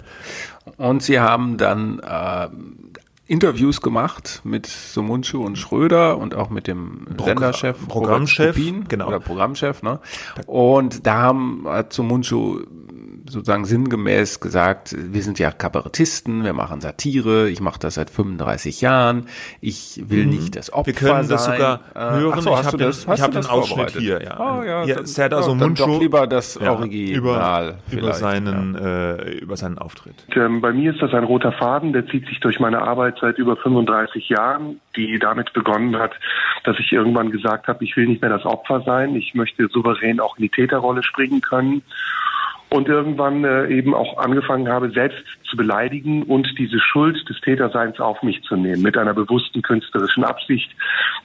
Ja. Und sie haben dann äh, Interviews gemacht mit Sumunchu und Schröder und auch mit dem Progr Senderchef, Programmchef, genau. oder Programmchef, ne? Und da haben hat Sumunchu sozusagen sinngemäß gesagt, wir sind ja Kabarettisten, wir machen Satire, ich mache das seit 35 Jahren, ich will mhm. nicht das Opfer sein. Wir können das sein. sogar äh, hören. so, ich habe den, ich hab den Ausschnitt hier. Ja, oh, ja, ja dann, da so dann doch lieber das ja, Original über, über seinen ja. äh, über seinen Auftritt. Ähm, bei mir ist das ein roter Faden, der zieht sich durch meine Arbeit seit über 35 Jahren, die damit begonnen hat, dass ich irgendwann gesagt habe, ich will nicht mehr das Opfer sein, ich möchte souverän auch in die Täterrolle springen können und irgendwann äh, eben auch angefangen habe, selbst zu beleidigen und diese Schuld des Täterseins auf mich zu nehmen, mit einer bewussten künstlerischen Absicht,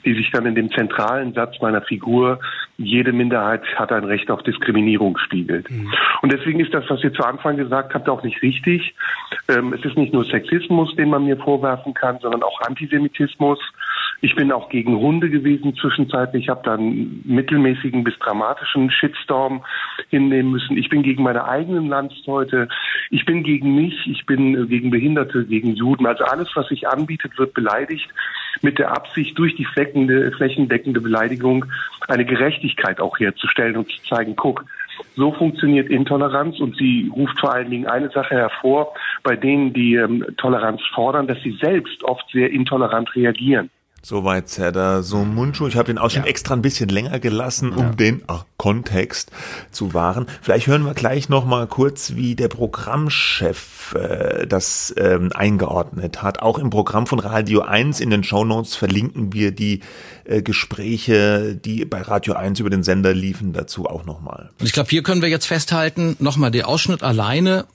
die sich dann in dem zentralen Satz meiner Figur, jede Minderheit hat ein Recht auf Diskriminierung spiegelt. Mhm. Und deswegen ist das, was ihr zu Anfang gesagt habt, auch nicht richtig. Ähm, es ist nicht nur Sexismus, den man mir vorwerfen kann, sondern auch Antisemitismus. Ich bin auch gegen Hunde gewesen zwischenzeitlich. Ich habe dann mittelmäßigen bis dramatischen Shitstorm hinnehmen müssen. Ich bin gegen meine eigenen Landsleute. Ich bin gegen mich. Ich bin gegen Behinderte, gegen Juden. Also alles, was sich anbietet, wird beleidigt mit der Absicht, durch die flächendeckende Beleidigung eine Gerechtigkeit auch herzustellen und zu zeigen, guck, so funktioniert Intoleranz und sie ruft vor allen Dingen eine Sache hervor, bei denen, die ähm, Toleranz fordern, dass sie selbst oft sehr intolerant reagieren. Soweit Zerda so Mundschuh. Ich habe den Ausschnitt ja. extra ein bisschen länger gelassen, um ja. den ach, Kontext zu wahren. Vielleicht hören wir gleich noch mal kurz, wie der Programmchef äh, das ähm, eingeordnet hat. Auch im Programm von Radio 1 in den Shownotes verlinken wir die äh, Gespräche, die bei Radio 1 über den Sender liefen, dazu auch nochmal. Und ich glaube, hier können wir jetzt festhalten, nochmal der Ausschnitt alleine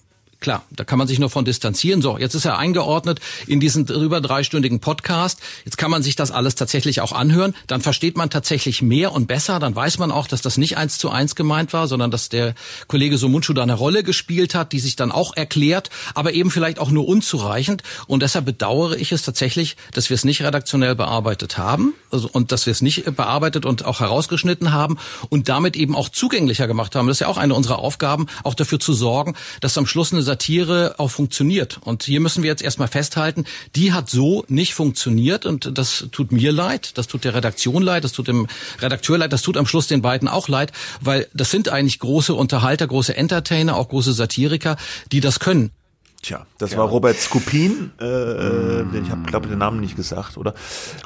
Klar, da kann man sich nur von distanzieren. So, jetzt ist er eingeordnet in diesen über dreistündigen Podcast. Jetzt kann man sich das alles tatsächlich auch anhören. Dann versteht man tatsächlich mehr und besser. Dann weiß man auch, dass das nicht eins zu eins gemeint war, sondern dass der Kollege Somunchu da eine Rolle gespielt hat, die sich dann auch erklärt, aber eben vielleicht auch nur unzureichend. Und deshalb bedauere ich es tatsächlich, dass wir es nicht redaktionell bearbeitet haben also, und dass wir es nicht bearbeitet und auch herausgeschnitten haben und damit eben auch zugänglicher gemacht haben. Das ist ja auch eine unserer Aufgaben, auch dafür zu sorgen, dass am Schluss eine Satire auch funktioniert. Und hier müssen wir jetzt erstmal festhalten, die hat so nicht funktioniert und das tut mir leid, das tut der Redaktion leid, das tut dem Redakteur leid, das tut am Schluss den beiden auch leid, weil das sind eigentlich große Unterhalter, große Entertainer, auch große Satiriker, die das können. Tja, das ja. war Robert Skupin, äh, mm. ich habe glaube den Namen nicht gesagt, oder?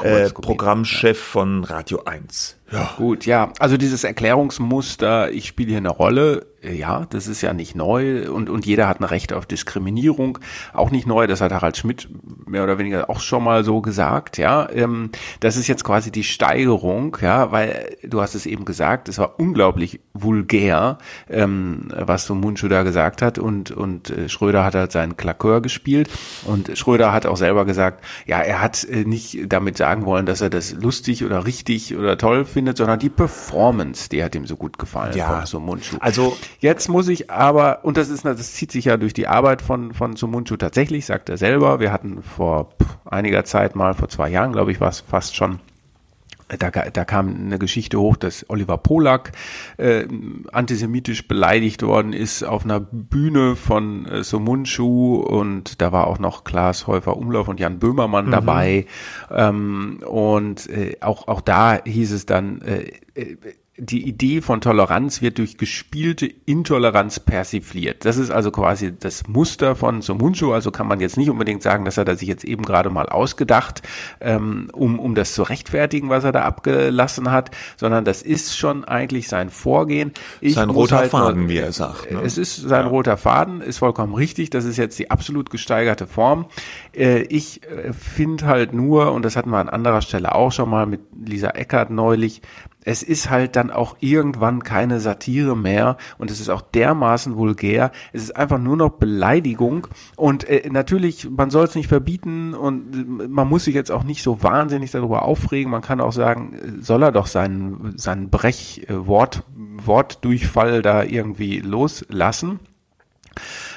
Äh, Programmchef ja. von Radio 1. Ja. Gut, ja. Also dieses Erklärungsmuster, ich spiele hier eine Rolle, äh, ja, das ist ja nicht neu und, und jeder hat ein Recht auf Diskriminierung. Auch nicht neu, das hat Harald Schmidt mehr oder weniger auch schon mal so gesagt, ja. Ähm, das ist jetzt quasi die Steigerung, ja, weil du hast es eben gesagt, es war unglaublich vulgär, ähm, was so Mundschuh da gesagt hat und, und äh, Schröder hat halt seinen Klakör gespielt und Schröder hat auch selber gesagt, ja, er hat äh, nicht damit sagen wollen, dass er das lustig oder richtig oder toll findet, findet, sondern die Performance, die hat ihm so gut gefallen ja. von Sumunchu. Also jetzt muss ich aber, und das ist, das zieht sich ja durch die Arbeit von, von Sumunchu tatsächlich, sagt er selber. Wir hatten vor einiger Zeit mal, vor zwei Jahren, glaube ich, war es fast schon, da, da kam eine Geschichte hoch, dass Oliver Polak äh, antisemitisch beleidigt worden ist auf einer Bühne von äh, Somunchu und da war auch noch Klaas Häufer Umlauf und Jan Böhmermann mhm. dabei ähm, und äh, auch auch da hieß es dann äh, äh die Idee von Toleranz wird durch gespielte Intoleranz persifliert. Das ist also quasi das Muster von Somunchu. Also kann man jetzt nicht unbedingt sagen, dass er da sich jetzt eben gerade mal ausgedacht, ähm, um, um das zu rechtfertigen, was er da abgelassen hat, sondern das ist schon eigentlich sein Vorgehen. Ich sein roter halt Faden, nur, wie er sagt. Ne? Es ist sein ja. roter Faden, ist vollkommen richtig. Das ist jetzt die absolut gesteigerte Form. Äh, ich äh, finde halt nur, und das hatten wir an anderer Stelle auch schon mal mit Lisa Eckert neulich, es ist halt dann auch irgendwann keine Satire mehr und es ist auch dermaßen vulgär. Es ist einfach nur noch Beleidigung und äh, natürlich, man soll es nicht verbieten und man muss sich jetzt auch nicht so wahnsinnig darüber aufregen. Man kann auch sagen, soll er doch seinen, seinen Brechwort, Wortdurchfall da irgendwie loslassen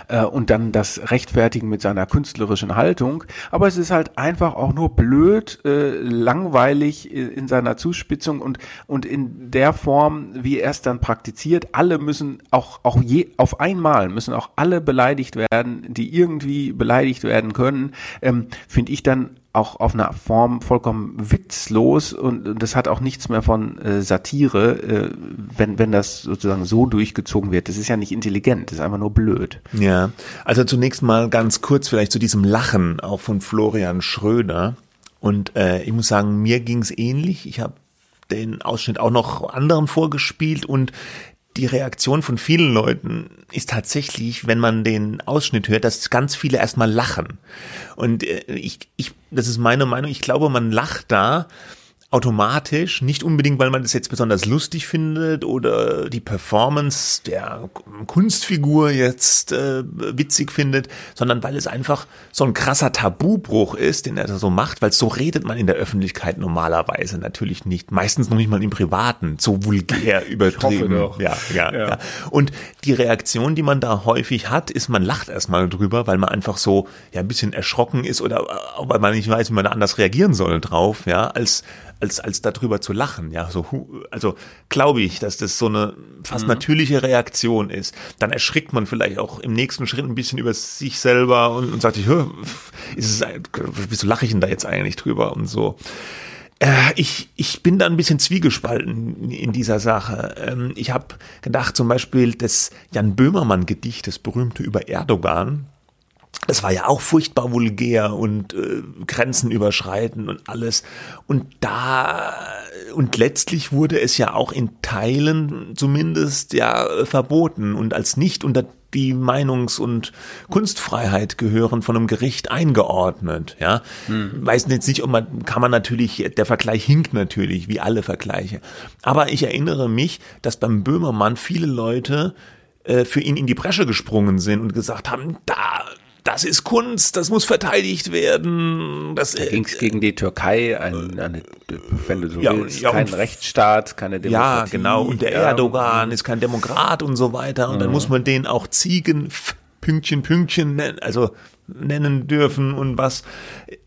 äh, und dann das rechtfertigen mit seiner künstlerischen Haltung. Aber es ist halt einfach auch nur blöd, äh, langweilig in seiner Zuspitzung und, und in der Form, wie er es dann praktiziert. Alle müssen auch, auch je, auf einmal müssen auch alle beleidigt werden, die irgendwie beleidigt werden können, ähm, finde ich dann auch auf einer Form vollkommen witzlos und das hat auch nichts mehr von äh, Satire, äh, wenn, wenn das sozusagen so durchgezogen wird. Das ist ja nicht intelligent, das ist einfach nur blöd. Ja, also zunächst mal ganz kurz vielleicht zu diesem Lachen auch von Florian Schröder. Und äh, ich muss sagen, mir ging es ähnlich. Ich habe den Ausschnitt auch noch anderen vorgespielt und die Reaktion von vielen Leuten ist tatsächlich, wenn man den Ausschnitt hört, dass ganz viele erstmal lachen. Und äh, ich, ich, das ist meine Meinung, ich glaube, man lacht da, automatisch, nicht unbedingt, weil man das jetzt besonders lustig findet oder die Performance der Kunstfigur jetzt äh, witzig findet, sondern weil es einfach so ein krasser Tabubruch ist, den er so macht, weil so redet man in der Öffentlichkeit normalerweise natürlich nicht, meistens noch nicht mal im Privaten, so vulgär übertrieben. Ja, ja, ja, ja. Und die Reaktion, die man da häufig hat, ist, man lacht erstmal drüber, weil man einfach so ja ein bisschen erschrocken ist oder auch weil man nicht weiß, wie man da anders reagieren soll drauf, ja, als als, als darüber zu lachen. Ja, so, also glaube ich, dass das so eine fast mhm. natürliche Reaktion ist. Dann erschrickt man vielleicht auch im nächsten Schritt ein bisschen über sich selber und, und sagt sich, ist es, wieso lache ich denn da jetzt eigentlich drüber und so. Äh, ich, ich bin da ein bisschen zwiegespalten in dieser Sache. Ähm, ich habe gedacht, zum Beispiel das Jan Böhmermann-Gedicht, das berühmte über Erdogan, das war ja auch furchtbar vulgär und äh, Grenzen überschreiten und alles. Und da und letztlich wurde es ja auch in Teilen zumindest ja verboten und als nicht unter die Meinungs- und Kunstfreiheit gehören von einem Gericht eingeordnet, ja. Hm. Weiß jetzt nicht, ob man, kann man natürlich, der Vergleich hinkt natürlich, wie alle Vergleiche. Aber ich erinnere mich, dass beim Böhmermann viele Leute äh, für ihn in die Bresche gesprungen sind und gesagt haben, da das ist Kunst, das muss verteidigt werden. Das da ging es gegen die Türkei, ein, eine, wenn du so ja, willst, ja, kein Rechtsstaat, keine Demokratie. Ja, genau. Und der Erdogan ist kein Demokrat und so weiter. Und dann muss man den auch Ziegen, Pünktchen, Pünktchen nennen. Also nennen dürfen und was.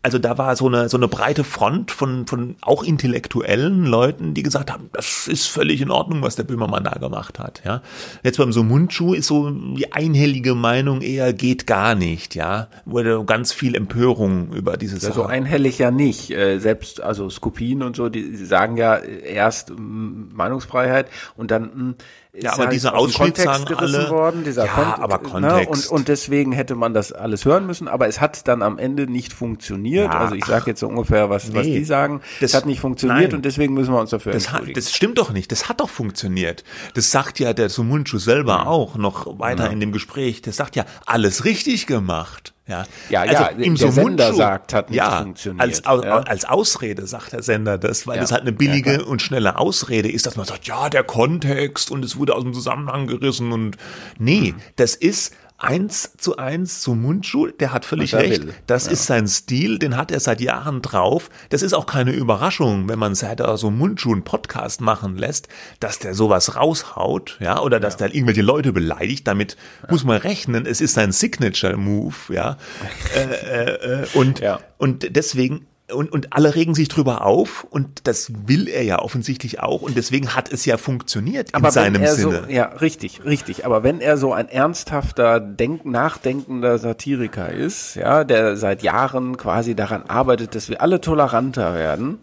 Also da war so eine, so eine breite Front von, von auch intellektuellen Leuten, die gesagt haben, das ist völlig in Ordnung, was der Böhmermann da gemacht hat, ja. Jetzt beim so Mundschuh ist so die einhellige Meinung eher geht gar nicht, ja. Wurde ganz viel Empörung über diese Sache. Also einhellig ja nicht. Äh, selbst, also Skopin und so, die sagen ja erst Meinungsfreiheit und dann ja, aber halt dieser Ausschnitt sagen alle, worden, dieser ja, Kont aber Kontext. Ne? Und, und deswegen hätte man das alles hören müssen, aber es hat dann am Ende nicht funktioniert. Ja, also ich sage jetzt so ungefähr, was, nee, was die sagen. Das hat nicht funktioniert nein, und deswegen müssen wir uns dafür das hat, das stimmt doch nicht. Das hat doch funktioniert. Das sagt ja der Sumunchu selber mhm. auch noch weiter mhm. in dem Gespräch. Das sagt ja, alles richtig gemacht. Ja, ja, also ja im der Sender sagt, hat nicht ja, funktioniert. Als, ja. als Ausrede sagt der Sender das, weil ja. das halt eine billige ja, und schnelle Ausrede ist, dass man sagt, ja, der Kontext und es wurde aus dem Zusammenhang gerissen und nee, mhm. das ist eins zu eins zu Mundschuh, der hat völlig recht. Will. Das ja. ist sein Stil, den hat er seit Jahren drauf. Das ist auch keine Überraschung, wenn man seit er so Mundschuh einen Podcast machen lässt, dass der sowas raushaut, ja, oder dass ja. der irgendwelche Leute beleidigt. Damit ja. muss man rechnen. Es ist sein Signature Move, ja. äh, äh, äh, und, und deswegen und, und alle regen sich drüber auf und das will er ja offensichtlich auch und deswegen hat es ja funktioniert aber in seinem Sinne. So, ja, richtig, richtig. Aber wenn er so ein ernsthafter, denk, nachdenkender Satiriker ist, ja, der seit Jahren quasi daran arbeitet, dass wir alle toleranter werden,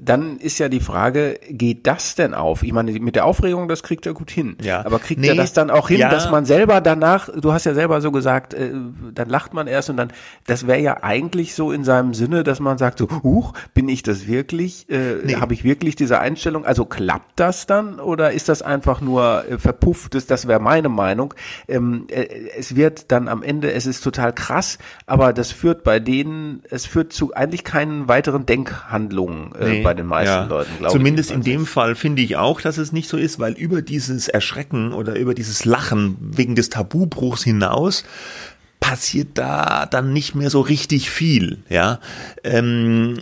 dann ist ja die Frage, geht das denn auf? Ich meine, mit der Aufregung, das kriegt er gut hin. Ja. Aber kriegt Nee, er das dann auch hin, ja. dass man selber danach, du hast ja selber so gesagt, äh, dann lacht man erst und dann, das wäre ja eigentlich so in seinem Sinne, dass man sagt so, huch, bin ich das wirklich? Äh, Nee. Habe ich wirklich diese Einstellung? Also klappt das dann oder ist das einfach nur äh, verpufftes? Das wäre meine Meinung. Ähm, äh, es wird dann am Ende, es ist total krass, aber das führt bei denen, es führt zu eigentlich keinen weiteren Denkhandlungen äh, Nee, bei den meisten ja. Leuten, glaube ich. Zumindest in dem Fall finde ich auch, dass es nicht so ist, weil über dieses Erschrecken oder über dieses Lachen wegen des Tabubruchs hinaus passiert da dann nicht mehr so richtig viel, ja. Ähm,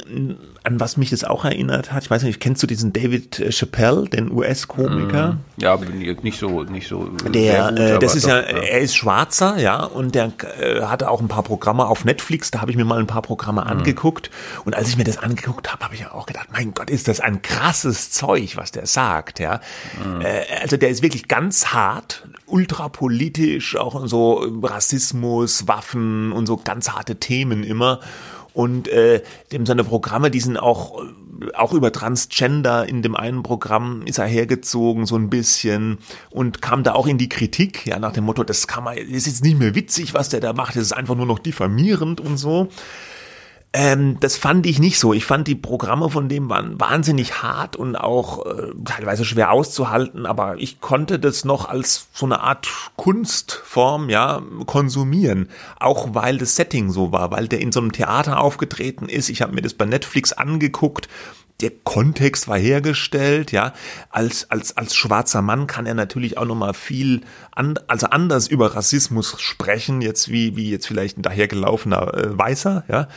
an was mich das auch erinnert hat, ich weiß nicht, kennst du diesen David äh, Chappelle, den US-Komiker? Ja, bin ich nicht so, nicht so. Der, gut, äh, das ist doch, ja, er ist Schwarzer, ja, und der äh, hatte auch ein paar Programme auf Netflix, da habe ich mir mal ein paar Programme Mhm. angeguckt. Und als ich mir das angeguckt habe, habe ich ja auch gedacht, mein Gott, ist das ein krasses Zeug, was der sagt, ja. Mhm. Äh, also der ist wirklich ganz hart, ultrapolitisch, auch so Rassismus, Waffen und so ganz harte Themen immer. Und äh, dem seine Programme, die sind auch auch über Transgender in dem einen Programm ist er hergezogen so ein bisschen und kam da auch in die Kritik, ja nach dem Motto, das kann man, das ist jetzt nicht mehr witzig, was der da macht, das ist einfach nur noch diffamierend und so. Ähm, das fand ich nicht so. Ich fand die Programme von dem waren wahnsinnig hart und auch äh, teilweise schwer auszuhalten, aber ich konnte das noch als so eine Art Kunstform ja konsumieren, auch weil das Setting so war, weil der in so einem Theater aufgetreten ist. Ich habe mir das bei Netflix angeguckt. Der Kontext war hergestellt, ja. Als, als, als schwarzer Mann kann er natürlich auch nochmal viel, an, also anders über Rassismus sprechen, jetzt wie, wie jetzt vielleicht ein dahergelaufener äh, Weißer, ja.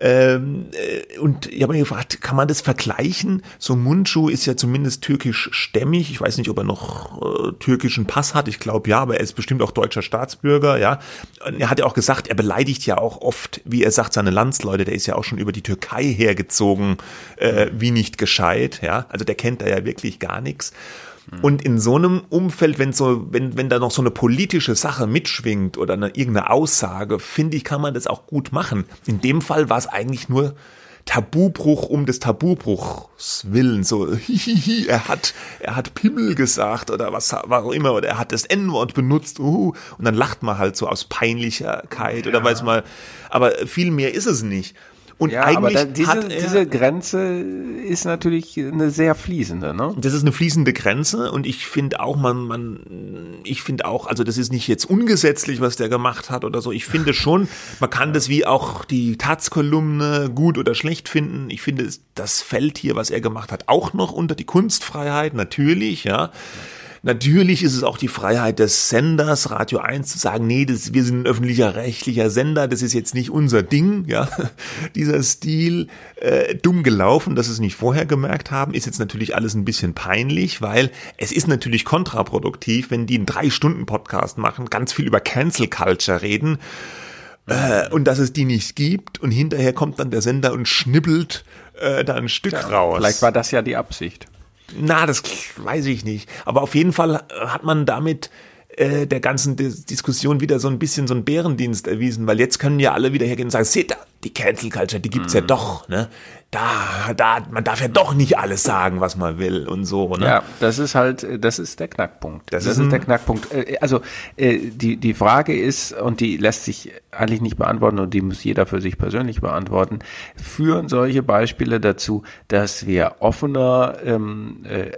Ähm, äh, und ich habe mir gefragt, kann man das vergleichen? So Mundschuh ist ja zumindest türkisch-stämmig. Ich weiß nicht, ob er noch äh, türkischen Pass hat. Ich glaube ja, aber er ist bestimmt auch deutscher Staatsbürger, ja. Und er hat ja auch gesagt, er beleidigt ja auch oft, wie er sagt, seine Landsleute. Der ist ja auch schon über die Türkei hergezogen, äh, wie nicht gescheit, ja. Also der kennt da ja wirklich gar nichts. Und in so einem Umfeld, wenn so, wenn, wenn da noch so eine politische Sache mitschwingt oder eine, irgendeine Aussage, finde ich, kann man das auch gut machen. In dem Fall war es eigentlich nur Tabubruch um des Tabubruchs willen. So, hihihi, er hat, er hat Pimmel gesagt oder was war auch immer, oder er hat das N-Wort benutzt, uh, und dann lacht man halt so aus Peinlichkeit oder weiß mal, aber viel mehr ist es nicht. Und Ja, aber eigentlich da, diese, hat er, diese Grenze ist natürlich eine sehr fließende, ne? das ist eine fließende Grenze und ich finde auch, man, man, ich finde auch, also das ist nicht jetzt ungesetzlich, was der gemacht hat oder so. Ich finde schon, man kann das wie auch die Taz-Kolumne gut oder schlecht finden. Ich finde, das fällt hier, was er gemacht hat, auch noch unter die Kunstfreiheit, natürlich, ja. Natürlich ist es auch die Freiheit des Senders, Radio 1, zu sagen, nee, das, wir sind ein öffentlicher rechtlicher Sender, das ist jetzt nicht unser Ding, ja. Dieser Stil, äh, dumm gelaufen, dass sie es nicht vorher gemerkt haben, ist jetzt natürlich alles ein bisschen peinlich, weil es ist natürlich kontraproduktiv, wenn die einen Drei-Stunden-Podcast machen, ganz viel über Cancel Culture reden, äh, und dass es die nicht gibt und hinterher kommt dann der Sender und schnippelt äh, da ein Stück raus. Vielleicht war das ja die Absicht. Na, das weiß ich nicht. Aber auf jeden Fall hat man damit äh, der ganzen Dis Diskussion wieder so ein bisschen so einen Bärendienst erwiesen, weil jetzt können ja alle wieder hergehen und sagen, seht da, die Cancel Culture, die gibt's ja Mhm. doch, ne? Da, da, man darf ja doch nicht alles sagen, was man will und so, ne? Ja, das ist halt, das ist der Knackpunkt. Das Das, ist ist, der Knackpunkt. Äh, Also äh, die die Frage ist und die lässt sich eigentlich nicht beantworten und die muss jeder für sich persönlich beantworten. Führen solche Beispiele dazu, dass wir offener ähm, äh, äh,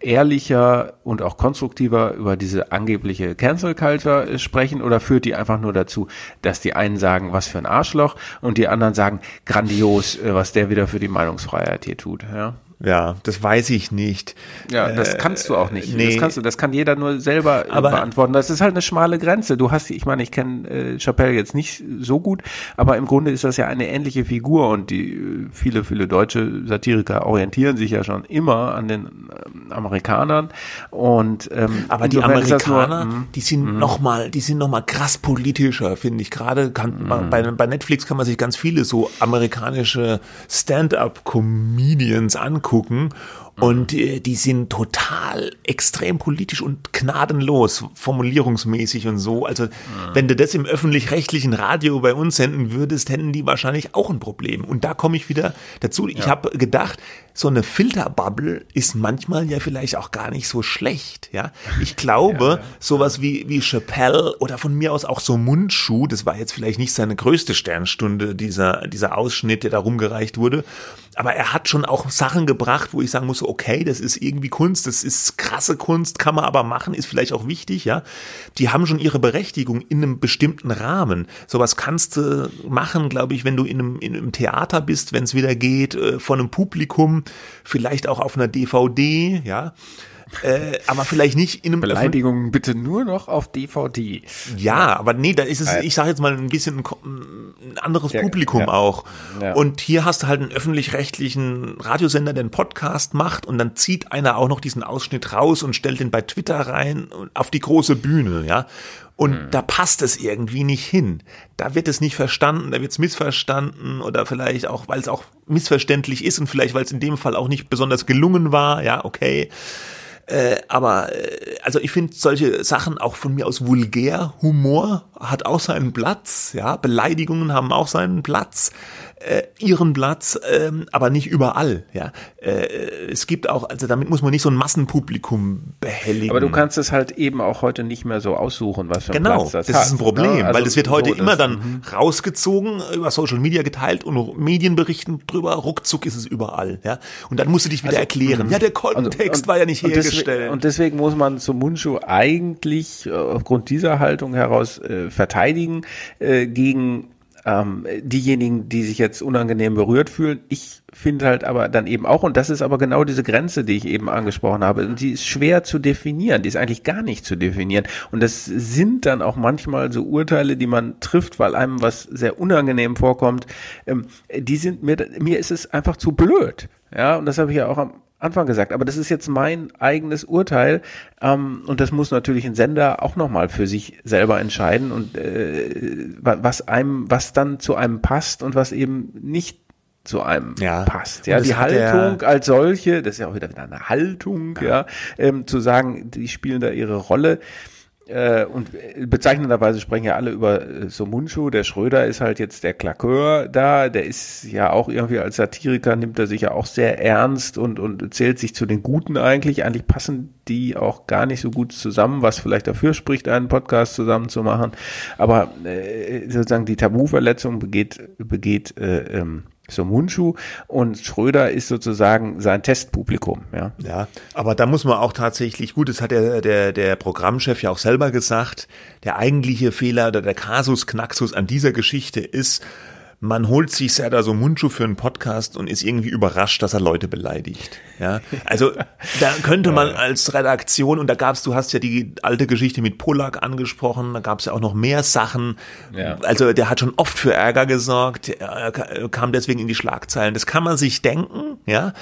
ehrlicher und auch konstruktiver über diese angebliche Cancel Culture äh, sprechen oder führt die einfach nur dazu, dass die einen sagen, was für ein Arschloch und die anderen sagen, grandios, äh, was der wieder für die Meinungsfreiheit hier tut. Ja? Ja, das weiß ich nicht. Ja, das kannst du auch nicht. nee. Das kannst du, das kann jeder nur selber äh, Aber- beantworten. Das ist halt eine schmale Grenze. Du hast, ich meine, ich kenne äh, Chappelle jetzt nicht so gut, aber im Grunde ist das ja eine ähnliche Figur und die äh, viele, viele deutsche Satiriker orientieren sich ja schon immer an den ähm, Amerikanern und ähm, Aber die das nur- Amerikaner, Mhm. die sind noch mal, die sind noch mal krass politischer, finde ich. Gerade kann man, bei, bei Netflix kann man sich ganz viele so amerikanische Stand-up-Comedians angucken. Und äh, die sind total extrem politisch und gnadenlos, formulierungsmäßig und so. Also, wenn du das im öffentlich-rechtlichen Radio bei uns senden würdest, hätten die wahrscheinlich auch ein Problem. Und da komme ich wieder dazu. Ich habe gedacht, so eine Filterbubble ist manchmal ja vielleicht auch gar nicht so schlecht. Ja, ich glaube, sowas wie wie Chappelle oder von mir aus auch so Mundschuh, das war jetzt vielleicht nicht seine größte Sternstunde dieser dieser Ausschnitt, der da rumgereicht wurde, aber er hat schon auch Sachen gebracht, wo ich sagen muss, okay, das ist irgendwie Kunst, das ist krasse Kunst, kann man aber machen, ist vielleicht auch wichtig, ja. Die haben schon ihre Berechtigung in einem bestimmten Rahmen. Sowas kannst du machen, glaube ich, wenn du in einem, in einem Theater bist, wenn es wieder geht, äh, vor einem Publikum, vielleicht auch auf einer DVD, ja. Äh, aber vielleicht nicht in einem Beleidigungen bitte nur noch auf DVD. ja, aber nee, da ist es, ich sage jetzt mal ein bisschen ein, anderes Ja, Publikum ja. auch. Ja. Und hier hast du halt einen öffentlich-rechtlichen Radiosender, der einen Podcast macht und dann zieht einer auch noch diesen Ausschnitt raus und stellt den bei Twitter rein und auf die große Bühne, ja. Und Mhm. da passt es irgendwie nicht hin. Da wird es nicht verstanden, da wird es missverstanden oder vielleicht auch, weil es auch missverständlich ist und vielleicht, weil es in dem Fall auch nicht besonders gelungen war, ja, okay. Äh, aber äh, also ich finde solche Sachen auch von mir aus vulgär. Humor hat auch seinen Platz, ja. Beleidigungen haben auch seinen Platz, äh, ihren Platz, ähm, aber nicht überall, ja. Äh, es gibt auch, also damit muss man nicht so ein Massenpublikum behelligen. Aber du kannst es halt eben auch heute nicht mehr so aussuchen, was für einen Genau, Platz das, das, hat, ist ein Problem, ne? Also weil das wird heute so, immer das- mhm. dann rausgezogen, über Social Media geteilt und Medien berichten drüber, ruckzuck ist es überall, ja. Und dann musst du dich wieder erklären, ja, der Kontext war ja nicht Also, und hergestellt. Deswegen, und deswegen muss man zum Mundschuh eigentlich äh, aufgrund dieser Haltung heraus äh, verteidigen äh, gegen ähm, diejenigen, die sich jetzt unangenehm berührt fühlen. Ich finde halt aber dann eben auch, und das ist aber genau diese Grenze, die ich eben angesprochen habe, und die ist schwer zu definieren, die ist eigentlich gar nicht zu definieren. Und das sind dann auch manchmal so Urteile, die man trifft, weil einem was sehr unangenehm vorkommt. Ähm, die sind mir, mir ist es einfach zu blöd. Ja, und das habe ich ja auch am Anfang gesagt, aber das ist jetzt mein eigenes Urteil ähm, und das muss natürlich ein Sender auch nochmal für sich selber entscheiden und äh, wa- was einem, was dann zu einem passt und was eben nicht zu einem Ja. passt. Ja, die hat der- Haltung als solche, das ist ja auch wieder eine Haltung, ja, ähm, zu sagen, die spielen da ihre Rolle. Äh, und bezeichnenderweise sprechen ja alle über äh, so Mundschuh. Der Schröder ist halt jetzt der Klakeur da. Der ist ja auch irgendwie als Satiriker, nimmt er sich ja auch sehr ernst und, und zählt sich zu den Guten eigentlich. Eigentlich passen die auch gar nicht so gut zusammen, was vielleicht dafür spricht, einen Podcast zusammen zu machen. Aber äh, sozusagen die Tabuverletzung begeht, begeht äh, ähm, so Mundschuh und Schröder ist sozusagen sein Testpublikum. Ja. Ja, aber da muss man auch tatsächlich, gut, das hat der, der, der Programmchef ja auch selber gesagt, der eigentliche Fehler oder der Kasus Knaxus an dieser Geschichte ist, man holt sich Serdar so Mundschuh für einen Podcast und ist irgendwie überrascht, dass er Leute beleidigt. Ja, also da könnte man als Redaktion und da gab's, du hast ja die alte Geschichte mit Polak angesprochen, da gab's ja auch noch mehr Sachen. Ja. Also der hat schon oft für Ärger gesorgt, er kam deswegen in die Schlagzeilen. Das kann man sich denken, ja.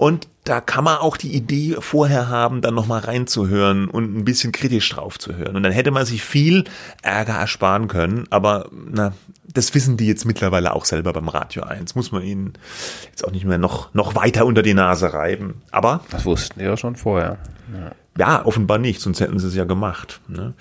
Und da kann man auch die Idee vorher haben, dann nochmal reinzuhören und ein bisschen kritisch drauf zu hören. Und dann hätte man sich viel Ärger ersparen können. Aber na, das wissen die jetzt mittlerweile auch selber beim Radio 1. Muss man ihnen jetzt auch nicht mehr noch, noch weiter unter die Nase reiben. Aber Das wussten die ja schon vorher. ja, offenbar nicht, sonst hätten sie es ja gemacht. Ne?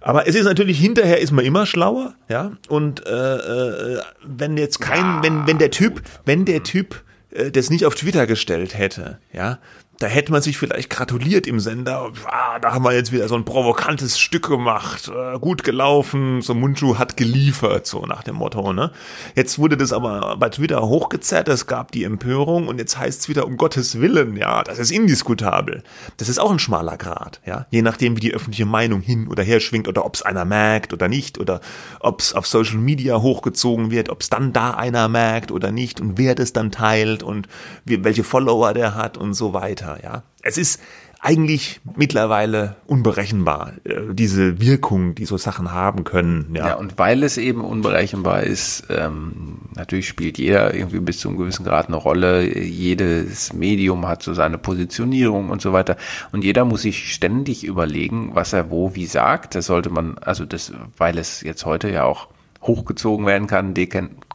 Aber es ist natürlich hinterher ist man immer schlauer, ja. Und äh, äh, wenn jetzt kein, wenn wenn der Typ, wenn der Typ das nicht auf Twitter gestellt hätte, ja, da hätte man sich vielleicht gratuliert im Sender. Ah, da haben wir jetzt wieder so ein provokantes Stück gemacht, äh, gut gelaufen, so Mundschuh hat geliefert, so nach dem Motto. Ne? Jetzt wurde das aber bei Twitter hochgezerrt, es gab die Empörung und jetzt heißt es wieder um Gottes Willen, ja, das ist indiskutabel. Das ist auch ein schmaler Grad, ja, je nachdem, wie die öffentliche Meinung hin oder her schwingt oder ob es einer merkt oder nicht oder ob es auf Social Media hochgezogen wird, ob es dann da einer merkt oder nicht und wer das dann teilt und wie, welche Follower der hat und so weiter weiter. Ja, es ist eigentlich mittlerweile unberechenbar, äh, diese Wirkung, die so Sachen haben können. Ja, ja und weil es eben unberechenbar ist, ähm, natürlich spielt jeder irgendwie bis zu einem gewissen Grad eine Rolle. Jedes Medium hat so seine Positionierung und so weiter. Und jeder muss sich ständig überlegen, was er wo wie sagt. Das sollte man, also das, weil es jetzt heute ja auch hochgezogen werden kann,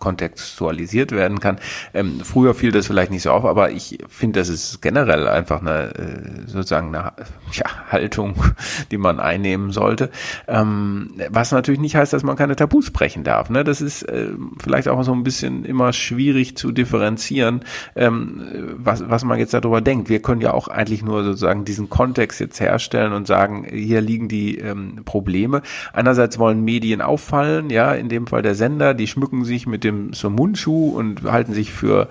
dekontextualisiert werden kann. Ähm, früher fiel das vielleicht nicht so auf, aber ich finde, das ist generell einfach eine äh, sozusagen eine ja, Haltung, die man einnehmen sollte. Ähm, was natürlich nicht heißt, dass man keine Tabus sprechen darf. Ne? Das ist äh, vielleicht auch so ein bisschen immer schwierig zu differenzieren, ähm, was, was man jetzt darüber denkt. Wir können ja auch eigentlich nur sozusagen diesen Kontext jetzt herstellen und sagen, hier liegen die ähm, Probleme. Einerseits wollen Medien auffallen, ja, in dem Fall der Sender, die schmücken sich mit dem so Mundschuh und halten sich für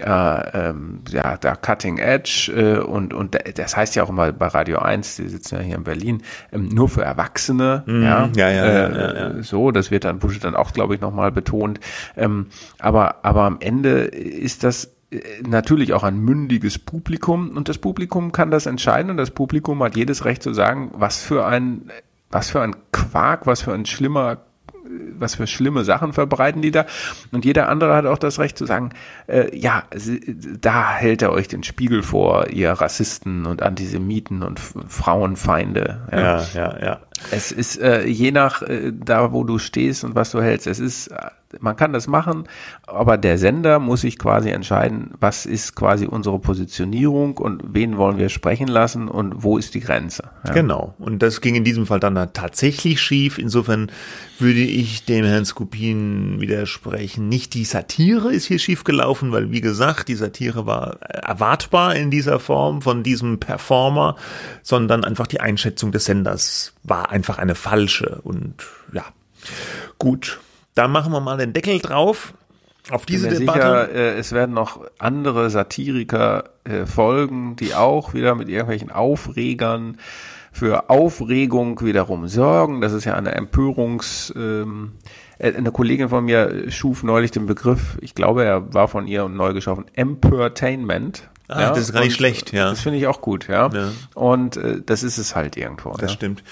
äh, ähm, ja, da Cutting Edge äh, und, und das heißt ja auch immer bei Radio 1, die sitzen ja hier in Berlin, ähm, nur für Erwachsene. Mm, ja, ja, ja, äh, ja, ja, ja, So, das wird dann Bush dann auch, glaube ich, nochmal betont. Ähm, aber, aber am Ende ist das äh, natürlich auch ein mündiges Publikum und das Publikum kann das entscheiden und das Publikum hat jedes Recht zu sagen, was für ein was für ein Quark, was für ein schlimmer was für schlimme Sachen verbreiten die da. Und jeder andere hat auch das Recht zu sagen, äh, ja, da hält er euch den Spiegel vor, ihr Rassisten und Antisemiten und Frauenfeinde. Ja, ja, ja. ja. Es ist äh, je nach äh, da, wo du stehst und was du hältst. Es ist man kann das machen, aber der Sender muss sich quasi entscheiden, was ist quasi unsere Positionierung und wen wollen wir sprechen lassen und wo ist die Grenze. Ja. Genau. Und das ging in diesem Fall dann tatsächlich schief. Insofern würde ich dem Herrn Skupin widersprechen. Nicht die Satire ist hier schief gelaufen, weil wie gesagt, die Satire war erwartbar in dieser Form von diesem Performer, sondern einfach die Einschätzung des Senders war einfach eine falsche und ja, gut. Da machen wir mal den Deckel drauf. Auf diese Bin Debatte. Sicher, äh, es werden noch andere Satiriker äh, folgen, die auch wieder mit irgendwelchen Aufregern für Aufregung wiederum sorgen. Das ist ja eine Empörungs, ähm, äh, eine Kollegin von mir schuf neulich den Begriff, ich glaube, er war von ihr neu geschaffen, Empurtainment. Ah, ja, das ist gar nicht schlecht, ja. Das finde ich auch gut, ja. ja. Und äh, das ist es halt irgendwo. Das ja. stimmt.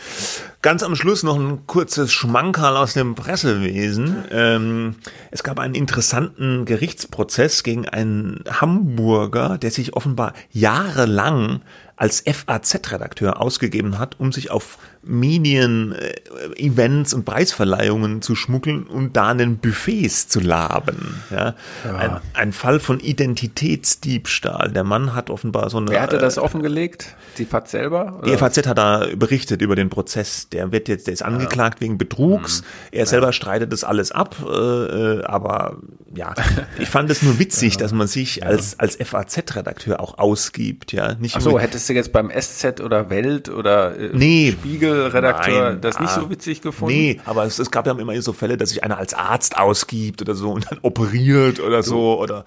Ganz am Schluss noch ein kurzes Schmankerl aus dem Pressewesen. Ähm, es gab einen interessanten Gerichtsprozess gegen einen Hamburger, der sich offenbar jahrelang als FAZ-Redakteur ausgegeben hat, um sich auf Medien, äh, Events und Preisverleihungen zu schmuggeln und da den Buffets zu laben. Ja? ja. Ein, ein, Fall von Identitätsdiebstahl. Der Mann hat offenbar so eine. Wer hatte das äh, offengelegt? Die FAZ selber? Oder? Die FAZ hat da berichtet über den Prozess. Der wird jetzt, der ist angeklagt ja. wegen Betrugs. Mhm. Er ja. selber streitet das alles ab, äh, äh aber ja, ich fand es nur witzig, dass man sich als als FAZ-Redakteur auch ausgibt, ja. Nicht Ach so, hättest du jetzt beim SZ oder Welt oder äh, nee. Spiegel Spiegel-Redakteur das nicht so ah. witzig gefunden? Nee, aber es, es, gab ja immer so Fälle, dass sich einer als Arzt ausgibt oder so und dann operiert oder du. so oder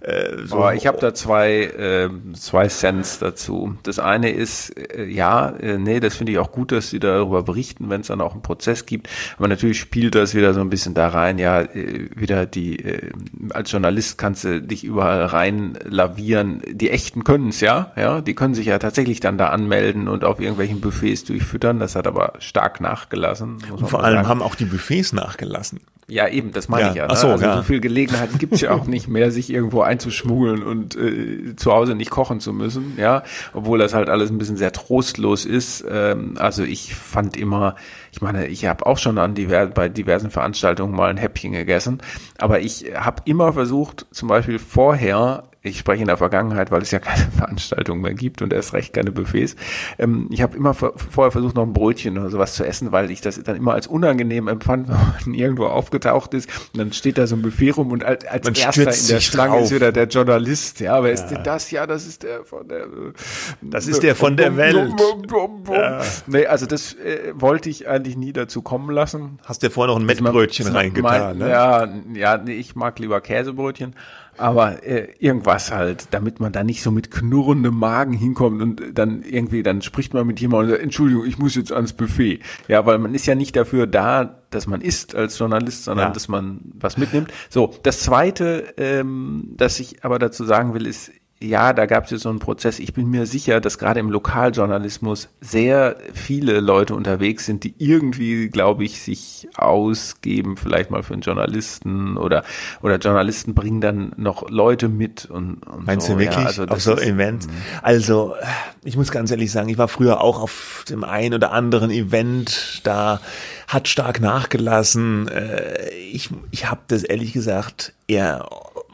äh, so. Aber ich habe da zwei, äh, zwei Cents dazu. Das eine ist, äh, ja, äh, nee, das finde ich auch gut, dass sie darüber berichten, wenn es dann auch einen Prozess gibt. Aber natürlich spielt das wieder so ein bisschen da rein, ja, äh, wieder die, äh, als Journalist kannst du dich überall rein lavieren. Die Echten können es ja, ja, die können sich ja tatsächlich dann da anmelden und auf irgendwelchen Buffets durchfüttern. Das hat aber stark nachgelassen. Und vor allem sagen. haben auch die Buffets nachgelassen. Ja, eben, das meine ja. ich ja. Ne? Ach so, also ja. so viel Gelegenheiten gibt es ja auch nicht mehr, sich irgendwo einzuschmuggeln und äh, zu Hause nicht kochen zu müssen, ja, obwohl das halt alles ein bisschen sehr trostlos ist. Ähm, also ich fand immer, ich meine, ich habe auch schon an diver bei diversen Veranstaltungen mal ein Häppchen gegessen, aber ich habe immer versucht, zum Beispiel vorher ich spreche in der Vergangenheit, weil es ja keine Veranstaltungen mehr gibt und erst recht keine Buffets. Ähm, ich habe immer vorher versucht, noch ein Brötchen oder sowas zu essen, weil ich das dann immer als unangenehm empfand, wenn man irgendwo aufgetaucht ist und dann steht da so ein Buffet rum und als, als erster in der Schlange drauf. ist wieder der Journalist. Ja, aber ja. ist denn das? Ja, das ist der von der. Das ist der von der Welt. Ja. Nee, also das äh, wollte ich eigentlich nie dazu kommen lassen. Hast du vorher noch ein Mettbrötchen reingetan? ne? Ja, ja, nee, ich mag lieber Käsebrötchen. Aber äh, irgendwas halt, damit man da nicht so mit knurrendem Magen hinkommt und dann irgendwie, dann spricht man mit jemandem und sagt, Entschuldigung, ich muss jetzt ans Buffet. Ja, weil man ist ja nicht dafür da, dass man isst als Journalist, sondern ja. dass man was mitnimmt. So, das Zweite, ähm, das ich aber dazu sagen will, ist, ja, da gab es jetzt so einen Prozess. Ich bin mir sicher, dass gerade im Lokaljournalismus sehr viele Leute unterwegs sind, die irgendwie, glaube ich, sich ausgeben, vielleicht mal für einen Journalisten oder oder Journalisten bringen dann noch Leute mit und, und Meinst so. du wirklich? Ja, also auf so Events? Mhm. Also ich muss ganz ehrlich sagen, ich war früher auch auf dem einen oder anderen Event, da hat stark nachgelassen. Äh, ich ich habe das ehrlich gesagt eher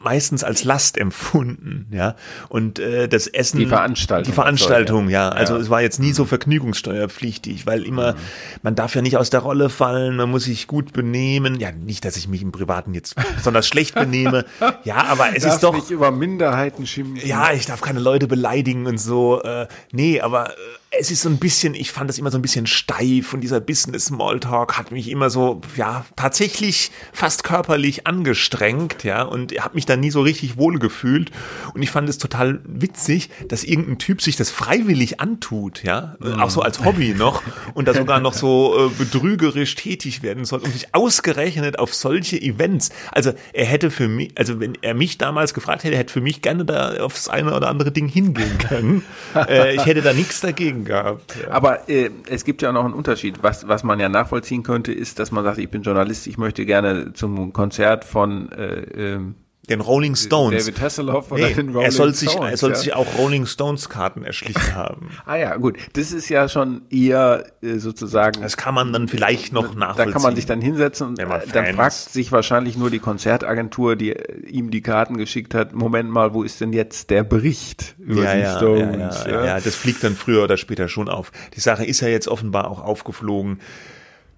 meistens als Last empfunden, ja. Und äh, das Essen, die Veranstaltung, die Veranstaltung, ja. Also ja. es war jetzt nie so vergnügungssteuerpflichtig, weil immer mhm. man darf ja nicht aus der Rolle fallen, man muss sich gut benehmen. Ja, nicht, dass ich mich im Privaten jetzt besonders schlecht benehme, ja, aber es darf ist doch nicht über Minderheiten schimpfen. Ja, ich darf keine Leute beleidigen und so. Äh, nee, aber äh, es ist so ein bisschen, ich fand das immer so ein bisschen steif und dieser Business Smalltalk hat mich immer so, ja, tatsächlich fast körperlich angestrengt, ja, und habe mich da nie so richtig wohl gefühlt und ich fand es total witzig, dass irgendein Typ sich das freiwillig antut, ja, mhm. auch so als Hobby noch und da sogar noch so äh, betrügerisch tätig werden soll und sich ausgerechnet auf solche Events, also er hätte für mich, also wenn er mich damals gefragt hätte, er hätte für mich gerne da aufs eine oder andere Ding hingehen können. äh, ich hätte da nichts dagegen gehabt. Ja. Aber äh, es gibt ja auch noch einen Unterschied. Was, was man ja nachvollziehen könnte, ist, dass man sagt, ich bin Journalist, ich möchte gerne zum Konzert von äh, ähm, den Rolling Stones. David Hasselhoff oder nee, den Rolling er soll sich, Stones. Er soll ja? sich auch Rolling Stones Karten erschlichen haben. ah ja, gut. Das ist ja schon eher äh, sozusagen. Das kann man dann vielleicht noch nachvollziehen. Da kann man sich dann hinsetzen und dann fragt sich wahrscheinlich nur die Konzertagentur, die äh, ihm die Karten geschickt hat, Moment mal, wo ist denn jetzt der Bericht über ja, die ja, Stones? Ja, ja, ja, das fliegt dann früher oder später schon auf. Die Sache ist ja jetzt offenbar auch aufgeflogen.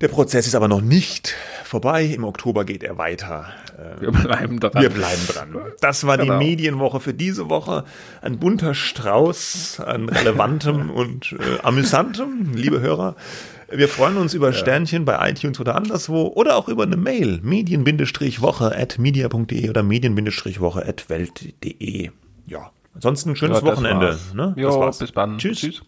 Der Prozess ist aber noch nicht vorbei. Im Oktober geht er weiter. Ähm, wir bleiben dran. Wir bleiben dran. Das war genau. die Medienwoche für diese Woche. Ein bunter Strauß an relevantem und äh, amüsantem, liebe Hörer. Wir freuen uns über Sternchen bei iTunes oder anderswo oder auch über eine Mail medien-woche at media.de oder medien-woche at welt.de. Ja, ansonsten ein schönes ja, Wochenende. Ne? Jo, bis dann. Tschüss. Tschüss.